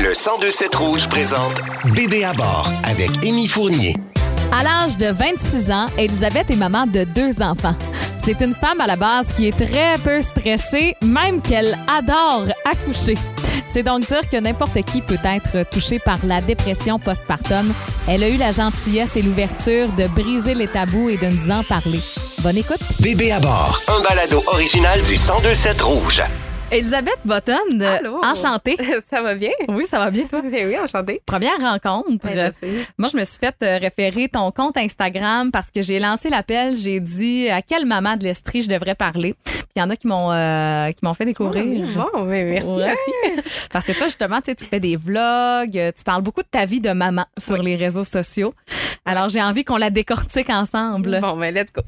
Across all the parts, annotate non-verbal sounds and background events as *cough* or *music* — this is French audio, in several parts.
Le 1027 Rouge présente Bébé à bord avec Émy Fournier. À l'âge de 26 ans, Elisabeth est maman de deux enfants. C'est une femme à la base qui est très peu stressée, même qu'elle adore accoucher. C'est donc dire que n'importe qui peut être touché par la dépression postpartum. Elle a eu la gentillesse et l'ouverture de briser les tabous et de nous en parler. Bonne écoute. Bébé à bord, un balado original du 1027 Rouge. Elisabeth Botton, euh, Allô? enchantée. *laughs* Ça va bien? Oui, ça va bien, toi? *laughs* Ben oui, enchantée. Première rencontre. Ben. Moi, je me suis fait euh, référer ton compte Instagram parce que j'ai lancé l'appel. J'ai dit à quelle maman de l'Estrie je devrais parler? Puis il y en a qui m'ont euh, qui m'ont fait découvrir. Bon, ben merci. Ouais. merci. *laughs* Parce que toi, justement, tu fais des vlogs, euh, tu parles beaucoup de ta vie de maman sur les réseaux sociaux. Alors, j'ai envie qu'on la décortique ensemble Bon, ben let's go.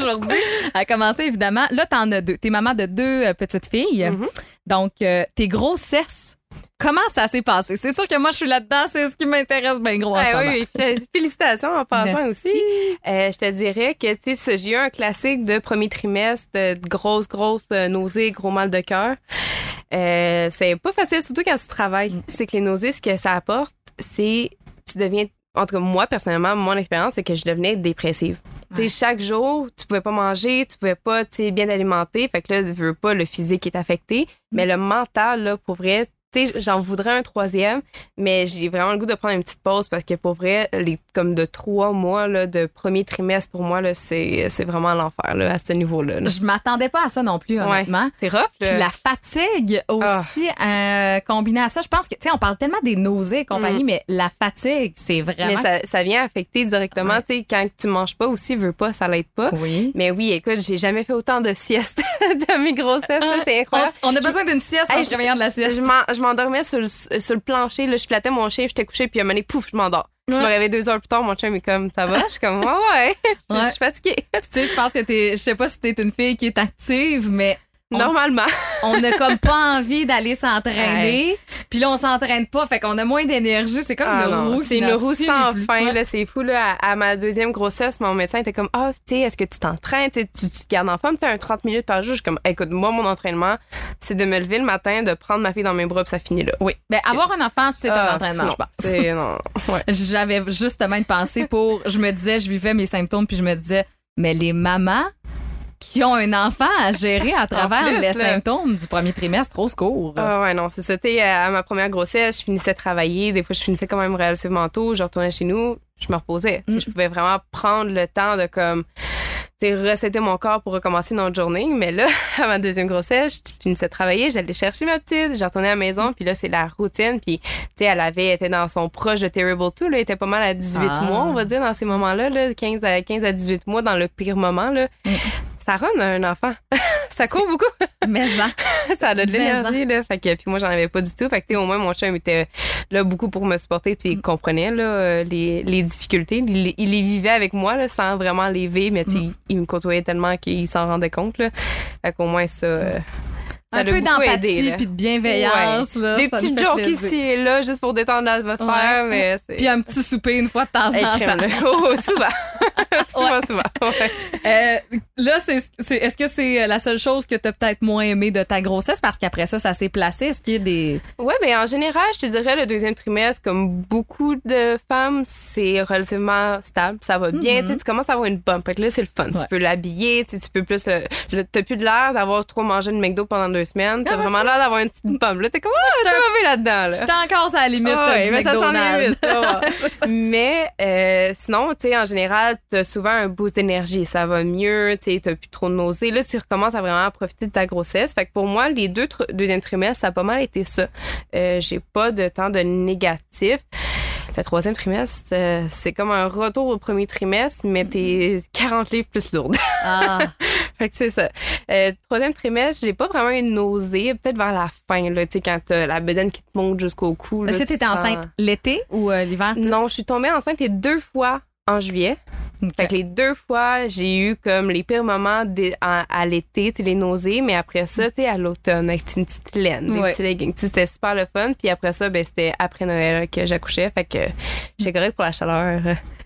aujourd'hui. À commencer, évidemment, là, t'en as deux. T'es maman de deux petites filles. Mhm. Donc, euh, tes grossesses, comment ça s'est passé? C'est sûr que moi, je suis là-dedans. C'est ce qui m'intéresse bien gros en Ah, oui, oui, fé- félicitations en passant Merci. aussi. Euh, je te dirais que j'ai eu un classique de premier trimestre, de grosses euh, nausées, gros mal de cœur. Euh, c'est pas facile, surtout quand tu travailles. C'est que les nausées, ce que ça apporte, c'est tu deviens. En tout cas, moi, personnellement, mon expérience, c'est que je devenais dépressive. Tu sais, chaque jour, tu pouvais pas manger, tu pouvais pas, tu bien alimenter. Fait que là, je veux pas, le physique est affecté. Mais le mental, là, pour vrai, tu j'en voudrais un troisième, mais j'ai vraiment le goût de prendre une petite pause parce que pour vrai, les, comme de trois mois, là, de premier trimestre, pour moi, c'est, vraiment l'enfer, à ce niveau-là. là. Je m'attendais pas à ça non plus, honnêtement. C'est rough, là. Puis la fatigue aussi, euh, combinée à ça, je pense que, tu sais, on parle tellement des nausées et compagnie, mais la fatigue, c'est vraiment. Mais ça, ça vient affecter directement, Ouais. tu sais, quand tu manges pas aussi, veux pas, ça l'aide pas. Oui. Mais oui, écoute, j'ai jamais fait autant de siestes *laughs* de mes grossesses, c'est *laughs* On, incroyable. on a besoin d'une sieste en Hey, se réveillant de la sieste. Je je m'endormais sur le, sur le plancher, là, je flattais mon chien, j'étais couchée, puis à un moment donné, pouf, je m'endors. Je me Ouais. réveille deux heures plus tard, mon chien est comme, ça va? Je suis comme, ouais, ouais, *laughs* je, Ouais. je suis fatiguée. Tu sais, je pense que t'es, je sais pas si t'es une fille qui est active, mais On- Normalement. *laughs* on n'a comme pas envie d'aller s'entraîner. Puis là, on s'entraîne pas, fait qu'on a moins d'énergie. C'est comme Ah une non, roue. c'est qui une n'en roue finit sans plus. fin, là, c'est fou, là. À, à ma deuxième grossesse, mon médecin était comme, ah, tu sais, est-ce que tu t'entraînes, tu, sais, tu tu te gardes en forme, tu sais, un 30 minutes par jour. Je suis comme, écoute, moi, mon entraînement, c'est de me lever le matin, de prendre ma fille dans mes bras, puis ça finit là. Oui. Ben, avoir un enfant, c'est un Ah, entraînement, non, je pense. c'est- non, *laughs* ouais. J'avais justement une pensée pour. Je me disais, je vivais mes symptômes, puis je me disais, mais les mamans qui ont un enfant à gérer à travers plus, les là. symptômes du premier trimestre, trop secours. Ah ouais, non, c'est ça. À ma première grossesse, je finissais de travailler. Des fois, je finissais quand même relativement tôt. Je retournais chez nous, je me reposais. Mm. Je pouvais vraiment prendre le temps de comme recéter mon corps pour recommencer notre journée. Mais là, *laughs* à ma deuxième grossesse, je finissais de travailler, j'allais chercher ma petite, je retournais à la maison, puis là, c'est la routine. Puis, tu sais, elle avait, elle était dans son proche de Terrible 2, là, elle était pas mal à 18 Ah. mois, on va dire, dans ces moments-là, là, 15 à, 15 à 18 mois, dans le pire moment, là. Ça run un enfant. *laughs* ça court beaucoup *laughs* Mais *laughs* ça. ça a de l'énergie là fait que puis moi j'en avais pas du tout fait que tu sais, au moins mon chum était là beaucoup pour me supporter tu il comprenait là euh, les, les difficultés il, il les vivait avec moi là sans vraiment les vivre mais tu il me côtoyait tellement qu'il s'en rendait compte là fait qu'au moins ça euh, ça Un peu d'empathie puis de bienveillance. Là, des fait jokes ici et là juste pour détendre l'atmosphère Ouais. mais Puis un petit souper une fois de temps en temps. là. oh, souvent *laughs* souvent souvent ouais. Euh, là, c'est, c'est- est-ce que c'est la seule chose que tu as peut-être moins aimé de ta grossesse? Parce qu'après ça, ça s'est placé? Est-ce qu'il y a des. Ouais, mais en général, je te dirais le deuxième trimestre, comme beaucoup de femmes, c'est relativement stable, ça va bien. Mhm. Tu sais, tu commences à avoir une bump. Fait que là, c'est le fun. Ouais. Tu peux l'habiller, tu sais, tu peux plus. le- le- T'as plus de l'air d'avoir trop mangé de McDo pendant deux semaines. T'as Ah, vraiment l'air d'avoir une petite bump. Là, t'es comme, vas bien là-dedans, là. J'étais encore à la limite ouais, du mais ça s'en vient McDonald's. vite, ça. *laughs* Mais euh, sinon, tu sais, en général, t'as souvent un boost d'énergie. Ça va mieux, tu t'as plus trop de nausées. Là, tu recommences à vraiment profiter de ta grossesse. Fait que pour moi, les deux tr- deuxième trimestres, ça a pas mal été ça. Euh, J'ai pas de temps de négatif. Le troisième trimestre, euh, c'est comme un retour au premier trimestre, mais t'es 40 livres plus lourde. Ah, *laughs* fait que c'est ça. Euh, troisième trimestre, j'ai pas vraiment une nausée, peut-être vers la fin, là, tu sais, quand t'as la bedaine qui te monte jusqu'au cou. Est-ce que t'étais sens- enceinte l'été ou euh, l'hiver? non, je suis tombée enceinte les deux fois en juillet. Fait que les deux fois, j'ai eu comme les pires moments à, à l'été, c'est les nausées, mais après ça, tu à l'automne, avec une petite laine, des Ouais. petits leggings. C'était super le fun. Puis après ça, ben, c'était après Noël que j'accouchais. Fait que j'étais correcte pour la chaleur.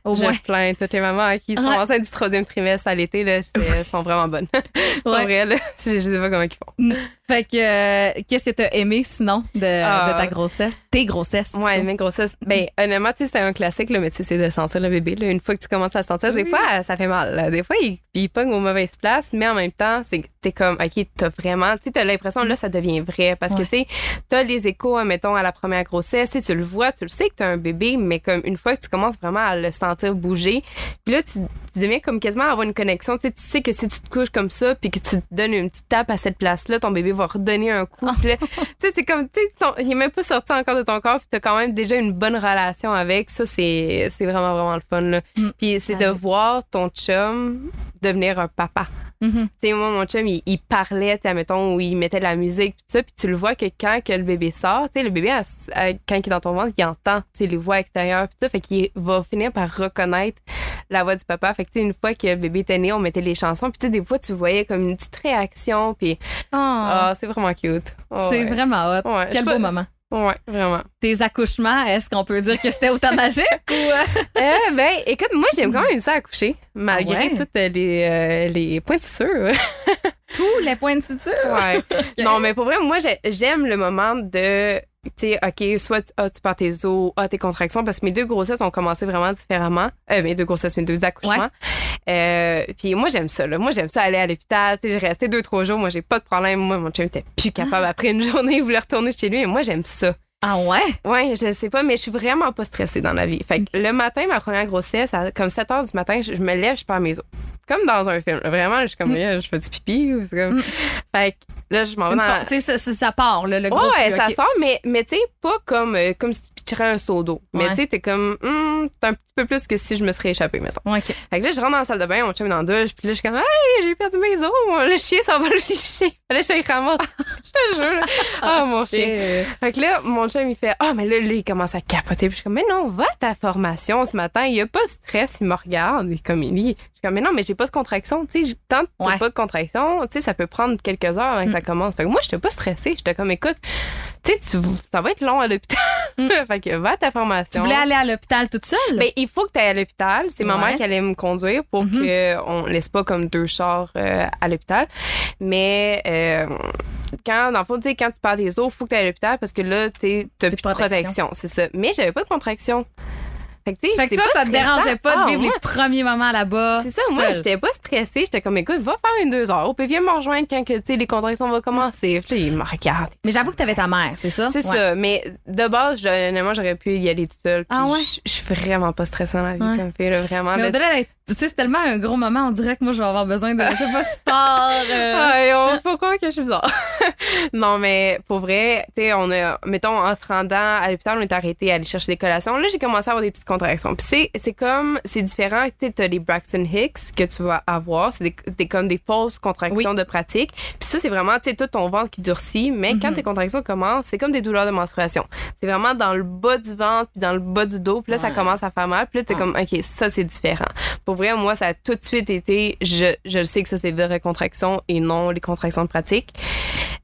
Au je moins. plains toutes les mamans qui sont Ouais. enceintes du troisième trimestre à l'été, là, sont vraiment bonnes. *laughs* Pour Ouais. vrai, là, je, je sais pas comment ils font. Fait que, euh, qu'est-ce que t'as aimé sinon de, Ah. de ta grossesse? tes grossesses. Ouais, mes grossesses. Ben, honnêtement, tu sais, c'est un classique, là, mais tu sais, c'est de sentir le bébé. Là. Une fois que tu commences à le sentir, des fois, ça fait mal. là. Des fois, il, il pogne aux mauvaises places, mais en même temps, c'est que t'es comme, OK, t'as vraiment, tu t'as l'impression, là, ça devient vrai. Parce Ouais. que, tu sais, t'as les échos, mettons, à la première grossesse, tu le vois, tu le sais que t'as un bébé, mais comme une fois que tu commences vraiment à le sentir bouger, puis là, tu, tu deviens comme quasiment avoir une connexion. Tu sais, tu sais que si tu te couches comme ça, puis que tu te donnes une petite tape à cette place-là, ton bébé va redonner un coup. Puis là, *laughs* tu sais, c'est comme, tu sais, ton- il est même pas sorti encore de ton corps, puis t'as quand même déjà une bonne relation avec. Ça, c'est c'est vraiment, vraiment le fun, là. Mm. Puis c'est de voir ton chum devenir un papa. Mhm. Tu sais, moi, mon chum, il, il parlait, tu sais, mettons, où il mettait de la musique, tout ça, puis tu le vois que quand que le bébé sort, tu sais, le bébé, quand il est dans ton ventre, il entend, tu sais, les voix extérieures, puis ça, fait qu'il va finir par reconnaître la voix du papa. Fait que, tu sais, une fois que le bébé était né, on mettait les chansons, puis tu sais, des fois, tu voyais comme une petite réaction, puis Oh, ah, c'est vraiment cute. Oh, c'est ouais. vraiment hot. Ouais, Quel beau pas- moment. Ouais, vraiment. Tes accouchements, est-ce qu'on peut dire que c'était autant magique *laughs* ou. euh? Euh, ben, écoute, moi, j'aime quand même ça accoucher, malgré Ah ouais? toutes les, euh, les points *laughs* Tous les points de suture? Ouais. *laughs* Non, mais pour vrai, moi, j'ai- j'aime le moment de, tu sais, OK, soit tu, ah, tu pars tes os, ah, tes contractions, parce que mes deux grossesses ont commencé vraiment différemment. Euh, mes deux grossesses, mes deux accouchements. Euh, puis moi, j'aime ça, là. Moi, j'aime ça aller à l'hôpital. Tu sais, j'ai resté deux, trois jours. Moi, j'ai pas de problème. Moi, mon chum était plus capable. Après une journée, il voulait retourner chez lui. Et moi, j'aime ça. Ah ouais? Ouais, je sais pas, mais je suis vraiment pas stressée dans la vie. Fait que le matin, ma première grossesse, à comme 7 heures du matin, je, je me lève, je pars mes os. Comme dans un film. là. Vraiment, je suis comme, Yeah, je fais du pipi. Ou c'est comme... Mm. Fait que là, je m'en vais dans Tu sais, ça, part, là, le gros. Ouais, flux, ça sort, mais, mais tu sais, pas comme, euh, comme si tu pitcherais un seau d'eau. Mais tu sais, t'es comme, hum, c'est un petit peu plus que si je me serais échappée, mettons. Ouais, ok. Fait que là, je rentre dans la salle de bain, mon chum dans la douche, puis là, je suis comme, hey, j'ai perdu mes os, moi, le chien, ça va le licher. Que je ramasse. Je te jure. *laughs* Ah, mon chien. Fait que là, mon chum, il fait, ah, mais là, là, il commence à capoter. Puis je suis comme, mais non, va à ta formation ce matin. Il y a pas de stress, il me regarde. Est comme, il lit. Je suis comme, mais non, mais j'ai pas de contraction. Tu sais, tant que Ouais. pas de contraction, tu sais, ça peut prendre quelques heures avant que ça commence. Fait que moi, j'étais pas stressée. J'étais comme, écoute, tu sais, ça va être long à l'hôpital. *laughs* fait que va à ta formation. Tu voulais aller à l'hôpital toute seule? Ben, il faut que tu ailles à l'hôpital. C'est ma Ouais. mère qui allait me conduire pour Mhm. qu'on laisse pas comme deux chars euh, à l'hôpital. Mais euh, quand, dans le fond, tu sais, quand tu perds des os, il faut que tu ailles à l'hôpital parce que là, tu n'as plus de protection. C'est ça. Mais j'avais pas de contraction. Fait que, tu sais, fait que toi, ça te dérangeait pas Ah, de vivre moi, les premiers moments là-bas. c'est ça, moi, seule. j'étais pas stressée. J'étais comme, écoute, va faire une deux heures. Puis viens me rejoindre quand que, les contractions vont commencer. Puis il me regarde. Mais j'avoue que t'avais ta mère, c'est ça? C'est Ouais. ça. Mais de base, honnêtement, j'aurais pu y aller toute seule. Puis Ah ouais? je suis vraiment pas stressée dans la vie Ouais. comme fille, là, vraiment. Mais là. au-delà d'être. Tu sais, c'est tellement un gros moment, on dirait que moi, je vais avoir besoin de. Je sais pas, *laughs* sport. euh, Ouais, on faut croire que je suis bizarre. *laughs* non, mais pour vrai, tu sais, on a, mettons, en se rendant à l'hôpital, on est arrêté à aller chercher des collations. Là, j'ai commencé à avoir des petites contractions. Puis c'est, c'est comme, c'est différent. Tu sais, t'as les Braxton Hicks que tu vas avoir. C'est des, des- comme des fausses contractions de pratique. Puis ça, c'est vraiment, tu sais, tout ton ventre qui durcit. Mais quand tes contractions commencent, c'est comme des douleurs de menstruation. C'est vraiment dans le bas du ventre puis dans le bas du dos. Puis là, ça commence à faire mal. Puis là, t'es comme, OK, ça, c'est différent. Pour vrai, moi, ça a tout de suite été, je, je le sais que ça, c'est vraies contractions et non les contractions de pratique.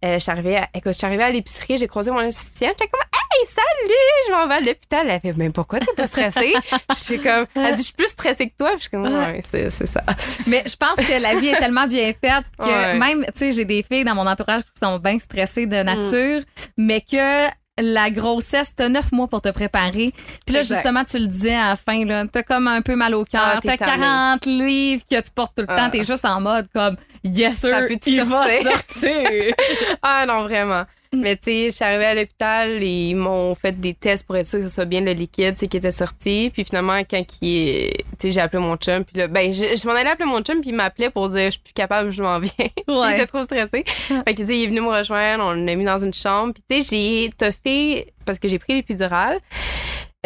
Euh, je suis arrivée à, écoute, je suis arrivée à l'épicerie, j'ai croisé mon assistante, j'étais comme, hey, salut, je m'en vais à l'hôpital. Elle fait, mais pourquoi t'es pas stressée? Je suis comme, elle dit, je suis plus stressée que toi. Puis je suis comme, ouais, c'est, c'est ça. Mais je pense que la vie est tellement bien faite que Ouais. même, tu sais, j'ai des filles dans mon entourage qui sont bien stressées de nature, mais que la grossesse, t'as neuf mois pour te préparer. Puis là, Exact. justement, tu le disais à la fin, là, t'as comme un peu mal au cœur. Ah, t'es t'as tannée. 40 livres que tu portes tout le Ah. temps. T'es juste en mode comme, yes, sir, il va sortir. *laughs* Ah non, vraiment. Mm. Mais tu sais, je suis arrivée à l'hôpital et ils m'ont fait des tests pour être sûr que ce soit bien le liquide qui était sorti. Puis finalement, quand qui est, tu sais, j'ai appelé mon chum. Puis là, ben, je, je m'en allais appeler mon chum puis il m'appelait pour dire je suis plus capable, je m'en viens. *laughs* Ouais. il était trop stressé. fait que tu sais, il est venu me rejoindre, on l'a mis dans une chambre. Puis tu sais, j'ai toffé parce que j'ai pris l'épidural.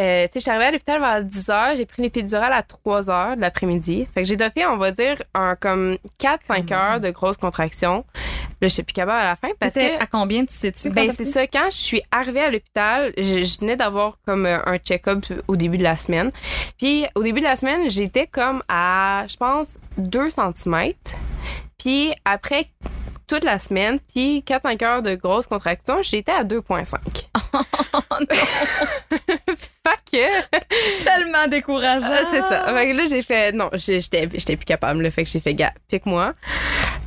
Euh, tu sais, je suis arrivée à l'hôpital vers 10 h, j'ai pris l'épidural à 3 h de l'après-midi. Fait que j'ai toffé, on va dire, un comme 4-5 heures de grosses contractions. Là, je suis plus capable à la fin parce que à combien, tu sais-tu? ben, c'est ça. Quand je suis arrivée à l'hôpital, je, je venais d'avoir comme euh, un check-up au début de la semaine. Puis, au début de la semaine, j'étais comme à, je pense, 2 cm. Puis, après toute la semaine, puis 4-5 heures de grosses contractions, j'étais à 2,5. *laughs* *laughs* Fait que, *laughs* tellement décourageant. Ah, c'est ça. Fait que là, j'ai fait, non, j'étais j'étais plus capable. Là, fait que j'ai fait, gars, pique-moi.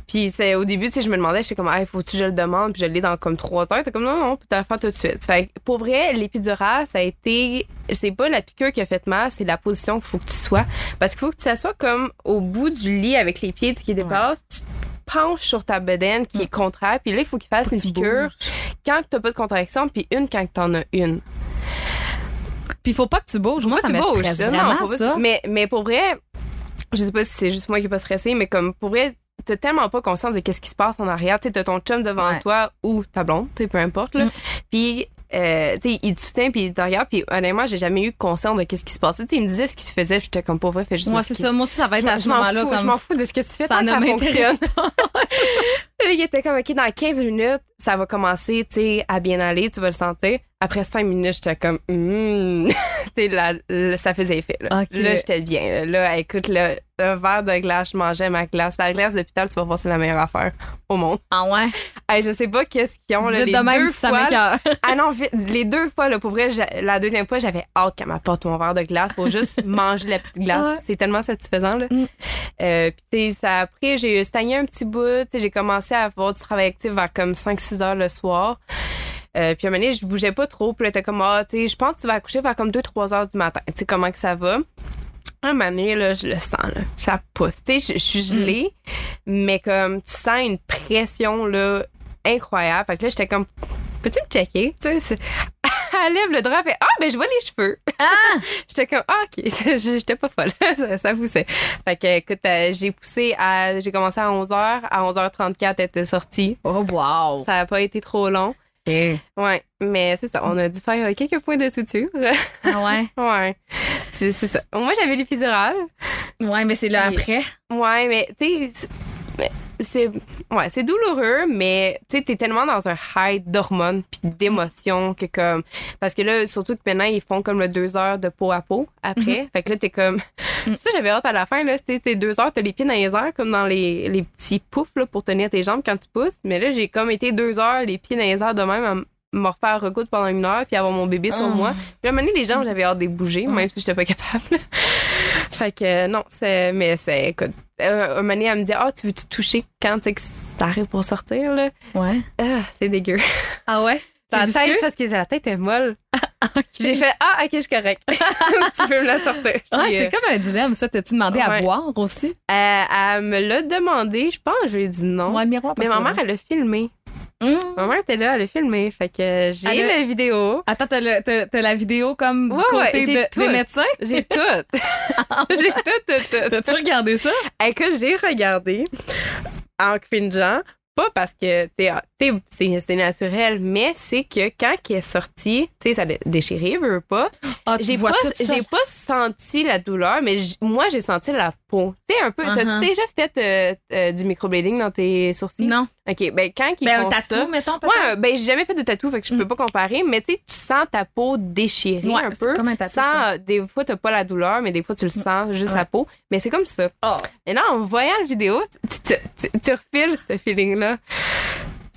Puis c'est au début, tu je me demandais, j'étais comme, ah, faut-tu que je le demande? Puis je l'ai dans comme trois heures. T'es comme, non, non, t'as le faire tout de suite. Fait que pour vrai, l'épidurale, ça a été, c'est pas la piqûre qui a fait mal, c'est la position qu'il faut que tu sois. Parce qu'il faut que tu s'assoies comme au bout du lit avec les pieds qui dépassent. Tu te penches sur ta bedaine qui est contraire. Puis là, il faut qu'il fasse une tu piqûre quand t'as pas de contraction, puis une quand t'en as une. Puis il faut pas que tu bouges. Moi, ça tu me bouges, stresse vraiment, Non, ça. tu- Mais, mais pour vrai, je sais pas si c'est juste moi qui est pas stressée, mais comme pour vrai, t'as tellement pas conscience de qu'est-ce qui se passe en arrière. Tu ton chum devant Ouais. toi ou ta blonde, peu importe, là. Mm. Puis, euh, tu sais, il te soutient puis il te regarde puis honnêtement, j'ai jamais eu conscience de qu'est-ce qui se passait. Tu sais, il me disait ce qui se faisait puis j'étais comme, pour vrai, fais juste Moi, c'est ça. Moi aussi, ça va Je être à ce je m'en moment-là. fous, comme... je m'en fous de ce que tu fais Ça tant ça fonctionne. *laughs* Il était comme, OK, dans 15 minutes, ça va commencer, tu sais, à bien aller, tu vas le sentir. Après 5 minutes, j'étais comme, sais, là, là, ça faisait effet, là. Ok. Là, j'étais bien. Là, Là, écoute, le, le verre de glace, je mangeais ma glace. La glace d'hôpital, tu vas voir, c'est la meilleure affaire au monde. Ah ouais? Hey, je sais pas qu'est-ce qu'ils ont, là, Vite les de même, deux fois. *laughs* Ah non, vite, les deux fois, là, pour vrai, la deuxième fois, j'avais hâte qu'elle m'apporte mon verre de glace pour juste *laughs* manger la petite glace. Ouais. C'est tellement satisfaisant, là. Mm. Euh, puis, ça, après, j'ai stagné un petit bout. J'ai commencé à avoir du travail actif vers comme 5-6 heures le soir. Euh, puis à un moment donné, je bougeais pas trop. Puis là, t'es comme, ah, tu sais, je pense que tu vas accoucher vers comme 2-3 heures du matin. Tu sais, comment que ça va? À un moment donné, là, je le sens, là. Ça pousse. Tu sais, je- suis gelée, mais comme, tu sens une pression, là, incroyable. Fait que là, j'étais comme, peux-tu me checker? Tu sais, *laughs* elle lève le drap, fait, ah, ben, je vois les cheveux. Ah! *laughs* J'étais comme, ah, OK, *laughs* j'étais pas folle. ça, ça poussait. Fait que, écoute, euh, j'ai poussé à, j'ai commencé à 11h. À 11h34, elle était sortie. Oh, wow. Ça a pas été trop long. Ouais, mais c'est ça. On a dû faire quelques points de suture. Ah ouais? *laughs* ouais. C'est ça. Moi, j'avais l'épidurale. Ouais, mais c'est là après. Ouais, mais tu sais, c'est- ouais, c'est douloureux, mais tu sais, t'es tellement dans un high d'hormones puis d'émotions que comme parce que là, surtout que maintenant ils font comme le deux heures de peau à peau après, fait que là t'es comme Mm. ça j'avais hâte à la fin là, c'était deux heures, t'as les pieds dans les airs comme dans les, les petits poufs là, pour tenir tes jambes quand tu pousses, mais là j'ai comme été deux heures les pieds dans les airs de même à me refaire recoudre pendant une heure puis avoir mon bébé sur Ah. moi. Puis à un moment donné, les jambes, j'avais hâte de bouger, même si j'étais pas capable. *laughs* fait que non, c'est. Mais c'est. Euh, un moment donné, elle me dit Ah, tu veux-tu toucher quand tu ça arrive pour sortir, là? Ouais. Ah, c'est dégueu. Ah ouais? *laughs* La C'est tête, parce que la tête est molle. *laughs* J'ai fait Ah, ok, je suis correct. *laughs* tu peux me la sortir. Ah, c'est euh, comme un dilemme, ça. T'as-tu demandé à voir aussi? euh, elle me l'a demandé, je pense, je lui ai dit non. Ouais, le miroir. mais ma mère, elle a filmé. Hum. Ma mère était là, elle a filmé. Fait que j'ai la vidéo. Attends, t'as, le- t'as- t'as la vidéo comme du Ouais, ouais, côté j'ai de- des médecins? J'ai *laughs* tout. j'ai tout, tout, tout. T'as-tu regardé ça? Écoute, j'ai regardé en cringeant. Pas parce que t'es, c'est naturel, mais c'est que quand il est sorti, tu sais, ça a déchiré, veut pas. Ah, J'ai pas, j'ai pas senti la douleur, mais moi, j'ai senti la peau. Tu sais, un peu. Uh-huh. T'as-tu déjà fait euh, euh, du microblading dans tes sourcils? Non. OK, ben quand ils Ben, un tatou, ça... mettons? Ouais, ben j'ai jamais fait de tatou, fait que je peux pas comparer, mais tu sais, tu sens ta peau déchirée Ouais, un peu. comme un tatou, Sans, des fois, t'as pas la douleur, mais des fois, tu le sens juste Ouais. la peau. Mais c'est comme ça. Oh. Et là, en voyant la vidéo, tu, tu, tu, tu refiles ce feeling-là.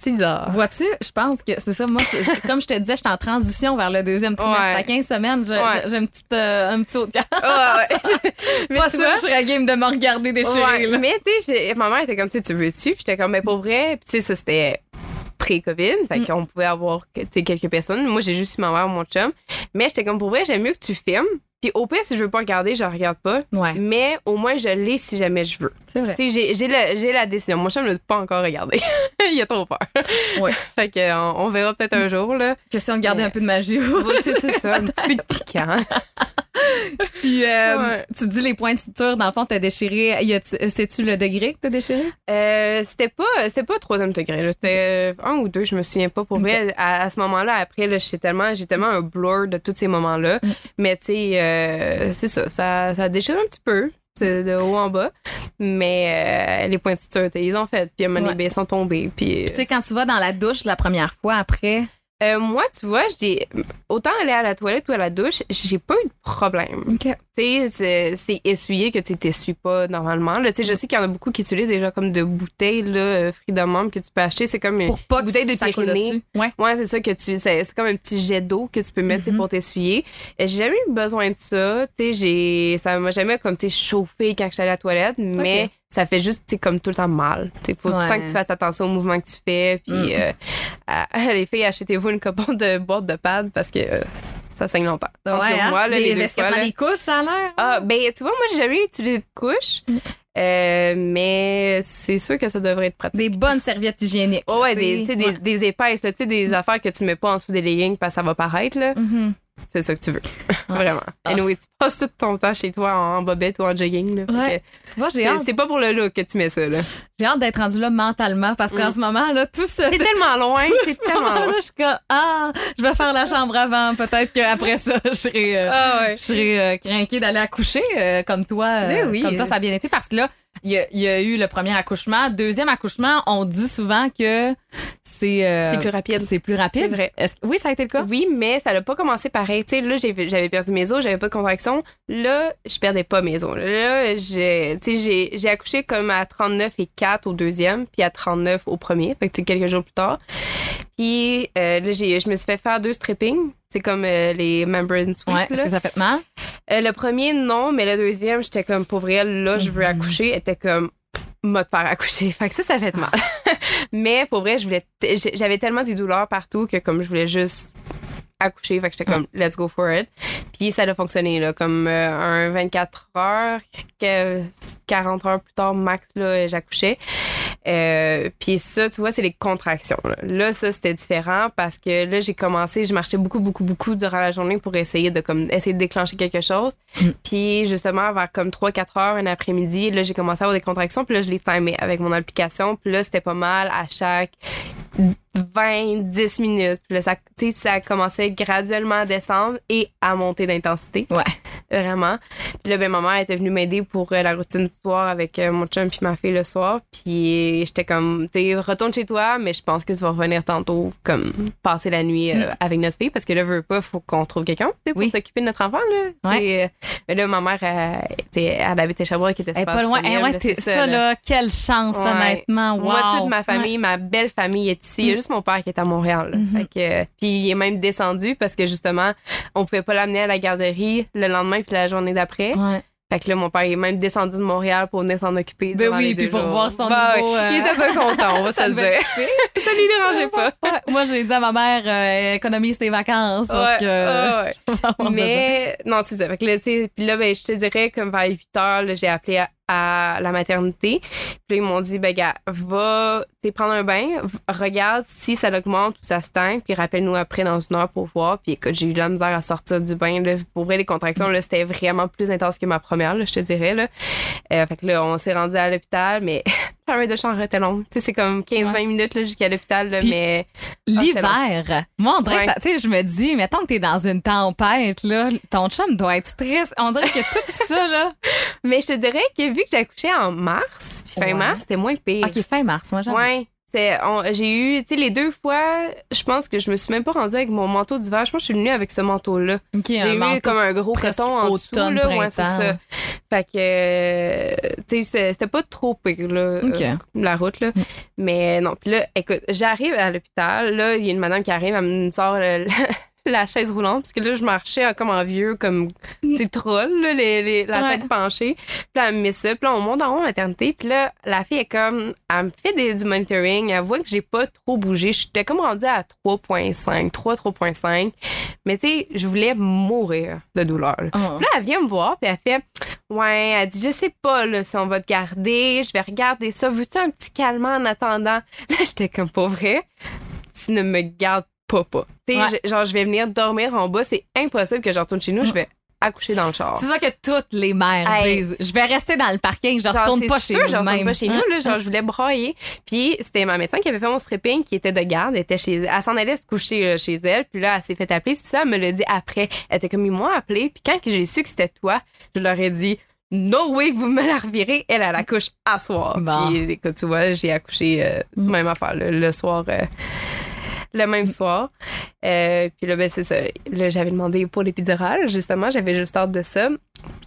C'est bizarre. Vois-tu, je pense que c'est ça. Moi, je- je- comme je te disais, j'étais en transition vers le deuxième trimestre. Ouais. À 15 semaines, je- Ouais. je- j'ai une petite, euh, un petit haut de cœur. Ah, ouais. *laughs* mais Pas tu sûr que je serais game de me regarder déchirer. là. mais tu sais, ma mère était comme, tu veux-tu? Puis j'étais comme, mais pour vrai, puis tu sais, ça, c'était pré-COVID, fait Mm. qu'on pouvait avoir quelques personnes. Moi, j'ai juste eu ma mère, mon chum. Mais j'étais comme, pour vrai, j'aime mieux que tu filmes. Puis au pire, si je veux pas regarder, je regarde pas. Ouais, Mais au moins, je l'ai si jamais je veux. c'est vrai. J'ai- j'ai la, j'ai la décision. Mon chum ne l'a pas encore regardé. *laughs* Il a trop peur. Ouais. *laughs* Fait euh, on, verra peut-être un jour, là. Question de garder Mais- un peu de magie. C'est ça, un petit peu de piquant. *laughs* *laughs* Puis, euh, Ouais. tu dis les points de suture, dans le fond, t'as déchiré. C'est-tu le degré que t'as déchiré? Euh, c'était pas c'était pas troisième degré là. c'était un ou deux je me souviens pas pour Ok. vrai à, à ce moment-là après là j'ai tellement j'ai tellement un blur de tous ces moments là Mm. mais tu sais euh, c'est ça ça ça déchire un petit peu de haut en bas mais euh, les points de suture ils ont fait puis à un moment donné, Ouais. ben, ils sont tombés puis Tu sais, quand tu vas dans la douche la première fois après, euh, moi tu vois j'ai autant aller à la toilette ou à la douche j'ai pas eu de problème OK. tu sais, c'est- essuyé que tu t'essuies pas normalement. Là, je sais qu'il y en a beaucoup qui utilisent déjà comme de bouteilles là, euh, Freedom que tu peux acheter. C'est comme une bouteille de Pyrénées. Ouais. Ouais, c'est ça que tu. C'est comme un petit jet d'eau que tu peux mettre Mhm. pour t'essuyer. Euh, J'ai jamais eu besoin de ça. Tu sais. Ça m'a jamais comme chauffé quand je suis allée à la toilette, mais ça fait juste, comme tout le temps mal. Sais, faut tout le temps que tu fasses attention aux mouvements que tu fais. Puis, Mm. euh, à- les filles, achetez-vous une coupon de boîte de pads parce que euh, ça saigne longtemps. Ouais, hein? moi, là, Des- les deux fois, là- des couches, a l'air. ah, ben, tu vois, moi, j'ai jamais utilisé de couche. Mm. Euh, mais c'est sûr que ça devrait être pratique. Des bonnes serviettes hygiéniques. Oh, ouais, là, des, des, des épaisses, là, tu sais, des affaires que tu mets pas en dessous des leggings parce que ça va paraître, là. Mhm. C'est ça que tu veux. *laughs* Vraiment. Ah. Anyway, tu passes tout ton temps chez toi en bobette ou en jogging, là. Ouais. que Tu vois, j'ai C'est hâte, c'est pas pour le look que tu mets ça, là. j'ai hâte d'être rendue là mentalement parce qu'en Mm. ce moment, là, tout ça. C'est tellement loin, *laughs* c'est tellement Là, loin. je suis comme, ah, je vais faire la chambre avant. Peut-être qu'après ça, je serai, euh, Ah ouais. je serais euh, craquée d'aller accoucher euh, comme toi. euh, Ben oui. Comme toi, ça a bien été parce que là, il y, a- il y a eu le premier accouchement. Deuxième accouchement, on dit souvent que c'est euh, C'est plus rapide. C'est plus rapide. C'est vrai. Que- oui, ça a été le cas? Oui, mais ça n'a pas commencé pareil. Tu sais, là, j'avais perdu mes os, j'avais pas de contraction. Là, je perdais pas mes os. Là, j'ai, accouché comme à 39 et 4 au deuxième, puis à 39 au premier, fait que quelques jours plus tard. Puis euh, là, je me suis fait faire deux strippings. C'est comme euh, les membrane sweep. Ouais, est-ce que ça fait mal? Euh, le premier, non, mais le deuxième, j'étais comme, pour vrai, là, je veux Mhm. accoucher. Elle était comme, m'a faire accoucher. Fait que ça, ça fait mal. *laughs* mais pour vrai, je voulais, j'avais tellement des douleurs partout que comme je voulais juste accoucher, fait que j'étais comme, let's go for it. Puis ça a fonctionné, là, comme euh, un 24 heures, que 40 heures plus tard, max, là, j'accouchais. Euh, puis ça, tu vois, c'est les contractions. Là, Là, ça, c'était différent parce que là, j'ai commencé, je marchais beaucoup, beaucoup, beaucoup durant la journée pour essayer de comme essayer de déclencher quelque chose. Mm. Puis justement, vers comme 3-4 heures un après-midi, là, j'ai commencé à avoir des contractions. Puis là, je les timais avec mon application. Puis là, c'était pas mal à chaque 20, 10 minutes. Puis là, ça, ça commençait graduellement à descendre et à monter d'intensité. Ouais. Vraiment. Puis là, ben, ma mère était venue m'aider pour euh, la routine du soir avec euh, mon chum puis ma fille le soir. Puis j'étais comme, tu retourne chez toi, mais je pense que tu vas revenir tantôt, comme passer la nuit euh, avec notre fille, parce que là, veut pas, faut qu'on trouve quelqu'un, pour Oui. s'occuper de notre enfant, là. Ouais. Euh, mais là, ma mère, elle, était- elle habitait Sherbrooke, qui était super pas loin. Eh ouais, là, ça, là, quelle chance, Ouais. honnêtement. Wow. Moi, toute ma famille, ma belle famille est ici. Mm. Juste mon père qui est à Montréal. Mhm. Fait que, euh, puis il est même descendu parce que justement, on pouvait pas l'amener à la garderie le lendemain puis la journée d'après. Ouais. Fait que là, mon père est même descendu de Montréal pour venir s'en occuper. Ben oui, les puis pour voir son Ben nouveau, ouais. euh, Il était pas content, on va *laughs* se Ça le dire. *laughs* ça lui dérangeait pas. Ouais, Moi, j'ai dit à ma mère, euh, économise tes vacances. Parce Ouais, que, dire. *laughs* Mais non, c'est ça. Fait que là, tu sais, puis là, ben, je te dirais, comme vers 8 heures, j'ai appelé à, à la maternité. Puis ils m'ont dit, ben, gars, va t'es prendre un bain, regarde si ça augmente ou ça stagne, puis rappelle-nous après dans une heure pour voir. Puis écoute, j'ai eu la misère à sortir du bain. Pour vrai, les contractions, là, c'était vraiment plus intense que ma première, là, je te dirais. Là. Euh, fait que là, on s'est rendu à l'hôpital, mais *laughs* la ride de chambre était longue. Sais, c'est comme 15-20 minutes là, jusqu'à l'hôpital, mais L'hiver, moi, on dirait Ouais. que, ça- tu sais, je me dis, mettons que t'es dans une tempête, là, ton chum doit être stress. On dirait que tout ça, là. *laughs* Mais je te dirais que vu que j'ai accouché en mars, puis fin Ouais. mars, c'était moins pire. OK, fin mars, moi, j'aime. Ouais. J'ai eu, tu sais, les deux fois, je pense que je me suis même pas rendue avec mon manteau d'hiver. Je pense que je suis venue avec ce manteau-là. OK, J'ai eu manteau. comme un gros coton en dessous, là. Ouais, c'est ça. Fait que, euh, tu sais, c'était, pas trop pire, là, euh, la route, là. Mais non, puis là, écoute, j'arrive à l'hôpital, là, il y a une madame qui arrive, elle me sort le- la chaise roulante, parce que là, je marchais comme en vieux, comme, tu sais, troll, là, les, les- la Ouais. tête penchée. Puis là, elle me met ça, puis là, on monte en haut maternité, puis là, la fille est comme, elle me fait des, du monitoring, elle voit que j'ai pas trop bougé. J'étais comme rendue à 3.5, 3, 3.5. Mais tu sais, je voulais mourir de douleur. là. Oh. Puis là, elle vient me voir, puis elle fait Ouais, elle dit Je sais pas là, si on va te garder, je vais regarder ça. Veux-tu un petit calmant en attendant? *laughs* Là, j'étais comme pas vrai. Tu ne me gardes pas, pas. Tu sais, Ouais. je- genre, je vais venir dormir en bas, c'est impossible que je retourne chez nous, je vais accoucher dans le char. C'est ça que toutes les mères Hey. disent. Je vais rester dans le parking, je Genre, retourne c'est pas sûr, chez je nous. retourne même. pas chez nous, là, genre, je voulais brailler. Puis, c'était ma médecin qui avait fait mon stripping, qui était de garde, elle était chez elle s'en allait se coucher là, chez elle, puis là, elle s'est fait appeler, puis ça, elle me l'a dit après. Elle était comme, ils m'ont appelé, puis quand j'ai su que c'était toi, je leur ai dit, no way que vous me la revirez, elle, elle accouche à soir. Bon. Puis, écoute, tu vois, j'ai accouché, euh, Mm. même affaire, le, le soir, euh, le même soir. Euh, puis là, ben, c'est ça. Là, j'avais demandé pour l'épidurale, justement, j'avais juste hâte de ça.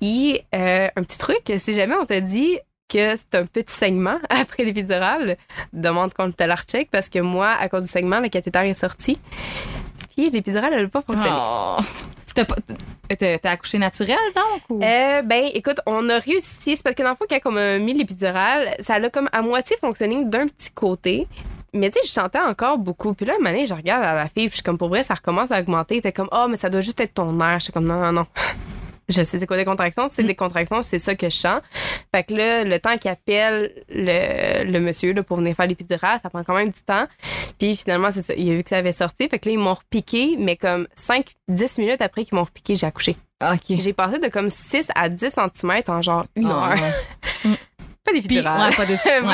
Puis, euh, un petit truc, si jamais on te dit que c'est un petit saignement *laughs* après l'épidurale, demande qu'on te la recheck parce que moi, à cause du saignement, le cathéter est sorti. Puis l'épidurale, elle n'a pas fonctionné. Oh. T'as accouché naturel, donc? Ou? Euh, ben, écoute, on a réussi. C'est parce que dans le fond, quand on a mis l'épidurale, ça a comme à moitié fonctionné d'un petit côté. Mais tu sais, je chantais encore beaucoup. Puis là, un moment donné, je regarde à la fille, puis je suis comme, pour vrai, ça recommence à augmenter. T'es comme, oh, mais ça doit juste être ton air. Je suis comme, non, non, non. *laughs* Je sais c'est quoi des contractions? C'est des contractions, c'est ça que je sens. Fait que là, le temps qu'il appelle le, le monsieur là, pour venir faire l'épidurale, ça prend quand même du temps. Puis finalement, c'est ça. Il a vu que ça avait sorti. Fait que là, ils m'ont repiqué, mais comme 5-10 minutes après qu'ils m'ont repiqué, j'ai accouché. OK. J'ai passé de comme 6 à 10 cm en genre une Ah, heure. *laughs* ouais. Pas d'épidurale. *laughs* ouais, pas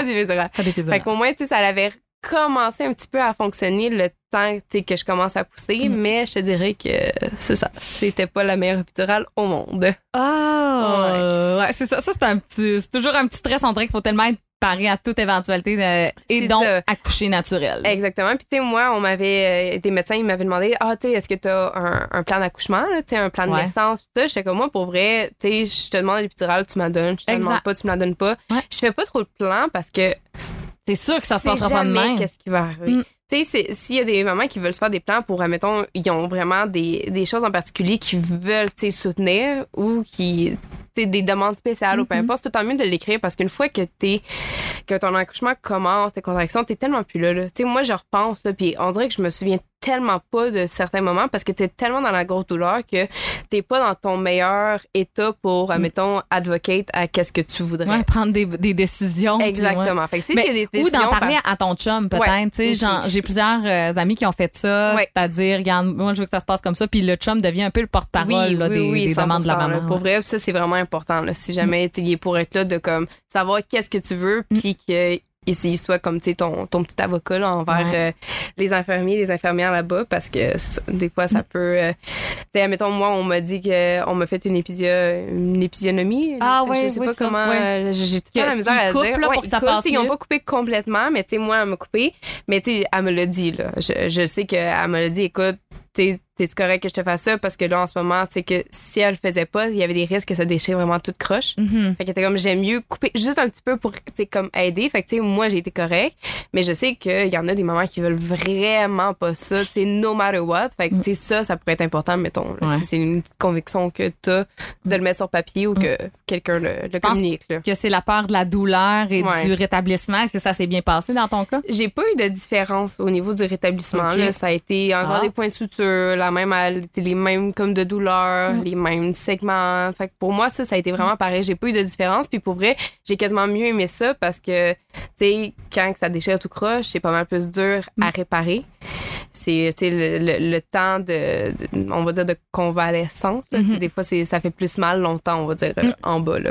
d'épidurale. Pas. Fait qu'au moins, tu sais, ça avait commencé un petit peu à fonctionner le temps que je commence à pousser, Mm. mais je te dirais que c'est ça. C'était pas la meilleure épidurale au monde. Ah, ouais, c'est ça. Ça, c'est un petit, c'est toujours un petit stress. On dirait qu'il faut tellement être paré à toute éventualité de- et donc ça. accoucher naturel. Exactement. Puis, tu sais, moi, on m'avait. euh, des médecins, ils m'avaient demandé Ah, tu sais, est-ce que tu as un, un plan d'accouchement, tu un plan de Ouais. naissance, tout ça. J'étais comme moi, pour vrai, tu sais, je te demande l'épidurale, tu m'en donnes. Je te Exact. demande pas, tu me la donnes pas. Ouais. Je fais pas trop de plans parce que C'est sûr que ça se passera pas de même? qu'est-ce qui va arriver. Mm. Tu sais, s'il y a des mamans qui veulent se faire des plans pour, admettons, ils ont vraiment des, des choses en particulier qu'ils veulent, soutenir ou qui, des demandes spéciales ou peu Mhm. importe, c'est tout mieux de l'écrire parce qu'une fois que t'es, que ton accouchement commence, tes contractions, t'es tellement plus là, là. Tu sais, moi, je repense, là, puis on dirait que je me souviens tellement pas de certains moments parce que t'es tellement dans la grosse douleur que t'es pas dans ton meilleur état pour, admettons, advocate à qu'est-ce que tu voudrais. Ouais, prendre des, des décisions. Exactement. Fait que, tu sais, Mais- s'il y a des ou d'en parler par- à ton chum, peut-être. Ouais, tu J'ai plusieurs euh, amis qui ont fait ça, Ouais. c'est-à-dire, regarde, moi, je veux que ça se passe comme ça, puis le chum devient un peu le porte-parole là, des, des demandes de la 100%, là. maman. Pour vrai, ça, c'est vraiment important. là. Si jamais tu es pour être là, de comme savoir qu'est-ce que tu veux, Mm. puis qu'il il soit comme tu sais, ton, ton petit avocat là, envers Ouais. euh, les infirmiers, les infirmières là-bas, parce que ça- des fois, Mm. ça peut. euh, tu sais, admettons, moi, on m'a dit qu'on m'a fait une, épisio- une épisionomie. Ah Je ouais, sais oui, pas ça, comment. ouais. euh, J'ai tout le temps la misère à dire. là, Ouais, pour ils ça coupent, Ils pas coupé complètement, mais tu sais, moi, elle m'a coupé. Mais tu sais, elle me l'a dit, là. Je, je sais qu'elle me l'a dit, écoute, t'es t'es correct que je te fasse ça parce que là en ce moment c'est que si elle le faisait pas il y avait des risques que ça déchire vraiment toute croche Mhm. fait que était comme j'aime mieux couper juste un petit peu pour tu sais comme aider fait que tu sais moi j'ai été correct mais je sais qu'il y en a des mamans qui veulent vraiment pas ça tu no matter what fait que tu sais ça ça pourrait être important mettons là, Ouais. si c'est une petite conviction que t'as de le mettre sur papier ou que quelqu'un le, communique là. Que c'est la peur de la douleur et Ouais. du rétablissement. Est-ce que ça s'est bien passé dans ton cas? J'ai pas eu de différence au niveau du rétablissement. Là. Ça a été encore Ah. des points de suture, la même, les mêmes comme de douleur, Mm. les mêmes segments. Fait que pour moi, ça, ça a été vraiment pareil. J'ai pas eu de différence. Puis pour vrai, j'ai quasiment mieux aimé ça parce que, tu sais, quand ça déchire tout croche, c'est pas mal plus dur Mm. à réparer. C'est, le, le- le temps de, de- on va dire, de convalescence. Mhm. Des fois, ça fait plus mal longtemps, on va dire, euh, en bas, là.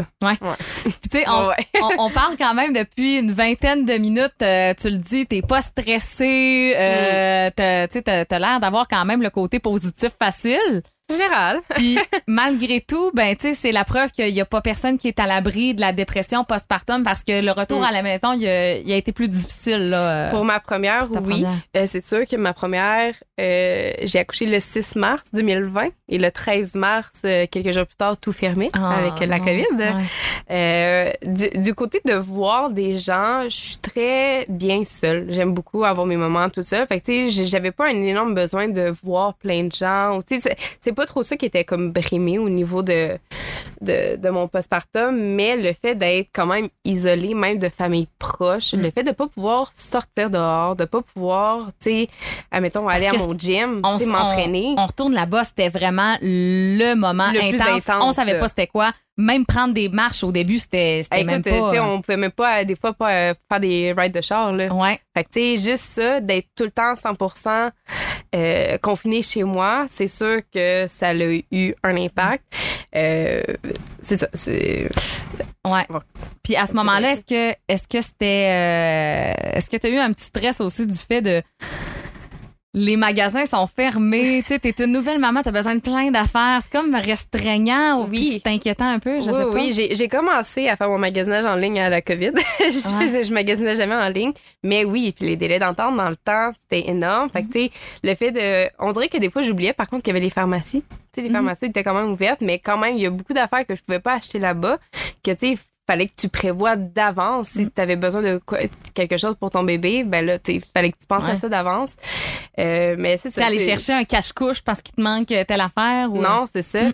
Puis, tu sais, *laughs* on, Ouais. on, on parle quand même depuis une vingtaine de minutes. euh, tu le dis, t'es pas stressé. Euh, t'as- Tu t'as l'air d'avoir quand même le côté positif facile. Général. *laughs* Puis malgré tout, ben tu sais, c'est la preuve qu'il y a pas personne qui est à l'abri de la dépression postpartum parce que le retour Mm. à la maison, il a, il a été plus difficile là. euh, Pour ma première, oui. Euh, c'est sûr que ma première, euh, j'ai accouché le 6 mars 2020 et le 13 mars, euh, quelques jours plus tard, tout fermé Ah, avec la. COVID. Ouais. Du, du côté de voir des gens, je suis très bien seule. J'aime beaucoup avoir mes moments toute seule. Fait que, tu sais, j'avais pas un énorme besoin de voir plein de gens. Tu sais, c'est pas trop ça qui était comme brimé au niveau de, de, de mon postpartum, mais le fait d'être quand même isolée, même de famille proche, Mm. le fait de pas pouvoir sortir dehors, de pas pouvoir, tu sais, admettons, aller à mon gym, on, m'entraîner. on, on retourne là-bas, c'était vraiment le moment Le plus intense. On savait pas c'était quoi. Même prendre des marches au début, c'était c'était même Écoute, pas. euh, on pouvait même pas, euh, des fois, pas euh, faire des rides de char, là. Ouais. Fait que, tu sais, juste ça, d'être tout le temps 100% euh, confiné chez moi, c'est sûr que ça a eu un impact. Euh, c'est ça, c'est... Ouais. Bon. Puis à ce moment-là, est-ce que est-ce que c'était est-ce que tu as eu un petit stress aussi du fait de les magasins sont fermés, tu sais, t'es une nouvelle maman, t'as besoin de plein d'affaires, c'est comme restreignant ou Oui. c'est inquiétant un peu, je oui, sais pas. oui, j'ai, commencé à faire mon magasinage en ligne à la COVID. *laughs* je, Ouais. faisais, je magasinais jamais en ligne. Mais oui, puis les délais d'entente dans le temps, c'était énorme. Fait que, tu sais, le fait de... On dirait que des fois, j'oubliais, par contre, qu'il y avait les pharmacies. Tu sais, les Mhm. pharmacies étaient quand même ouvertes, mais quand même, il y a beaucoup d'affaires que je pouvais pas acheter là-bas. Que, tu sais, fallait que tu prévois d'avance si Mm. tu avais besoin de quoi- quelque chose pour ton bébé, ben là, tu fallait que tu penses Ouais. à ça d'avance. Euh, mais c'est ça. aller chercher un cache-couche parce qu'il te manque telle affaire ou. Non, c'est ça. Mm.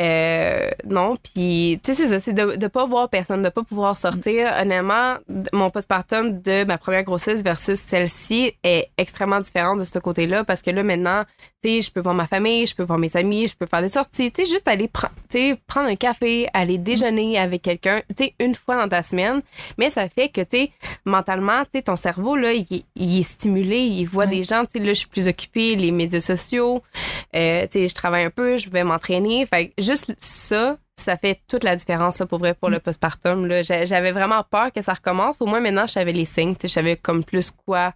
Euh, non, puis tu sais, c'est ça, c'est de ne pas voir personne, de ne pas pouvoir sortir. Honnêtement, mon postpartum de ma première grossesse versus celle-ci est extrêmement différente de ce côté-là parce que là, maintenant, sais, je peux voir ma famille, je peux voir mes amis, je peux faire des sorties, tu sais, juste aller pre- prendre un café, aller déjeuner avec quelqu'un, tu sais, une fois dans ta semaine. Mais ça fait que, tu sais, mentalement, tu sais, ton cerveau, là, il, est- il est stimulé, il voit Ouais. des gens, tu sais, là, je suis plus occupée, les médias sociaux, euh, tu sais, je travaille un peu, je vais m'entraîner. Fait que juste ça, ça fait toute la différence, ça, pour vrai, pour le postpartum. Là. J'a- J'avais vraiment peur que ça recommence. Au moins, maintenant, je savais les signes. Je savais comme plus quoi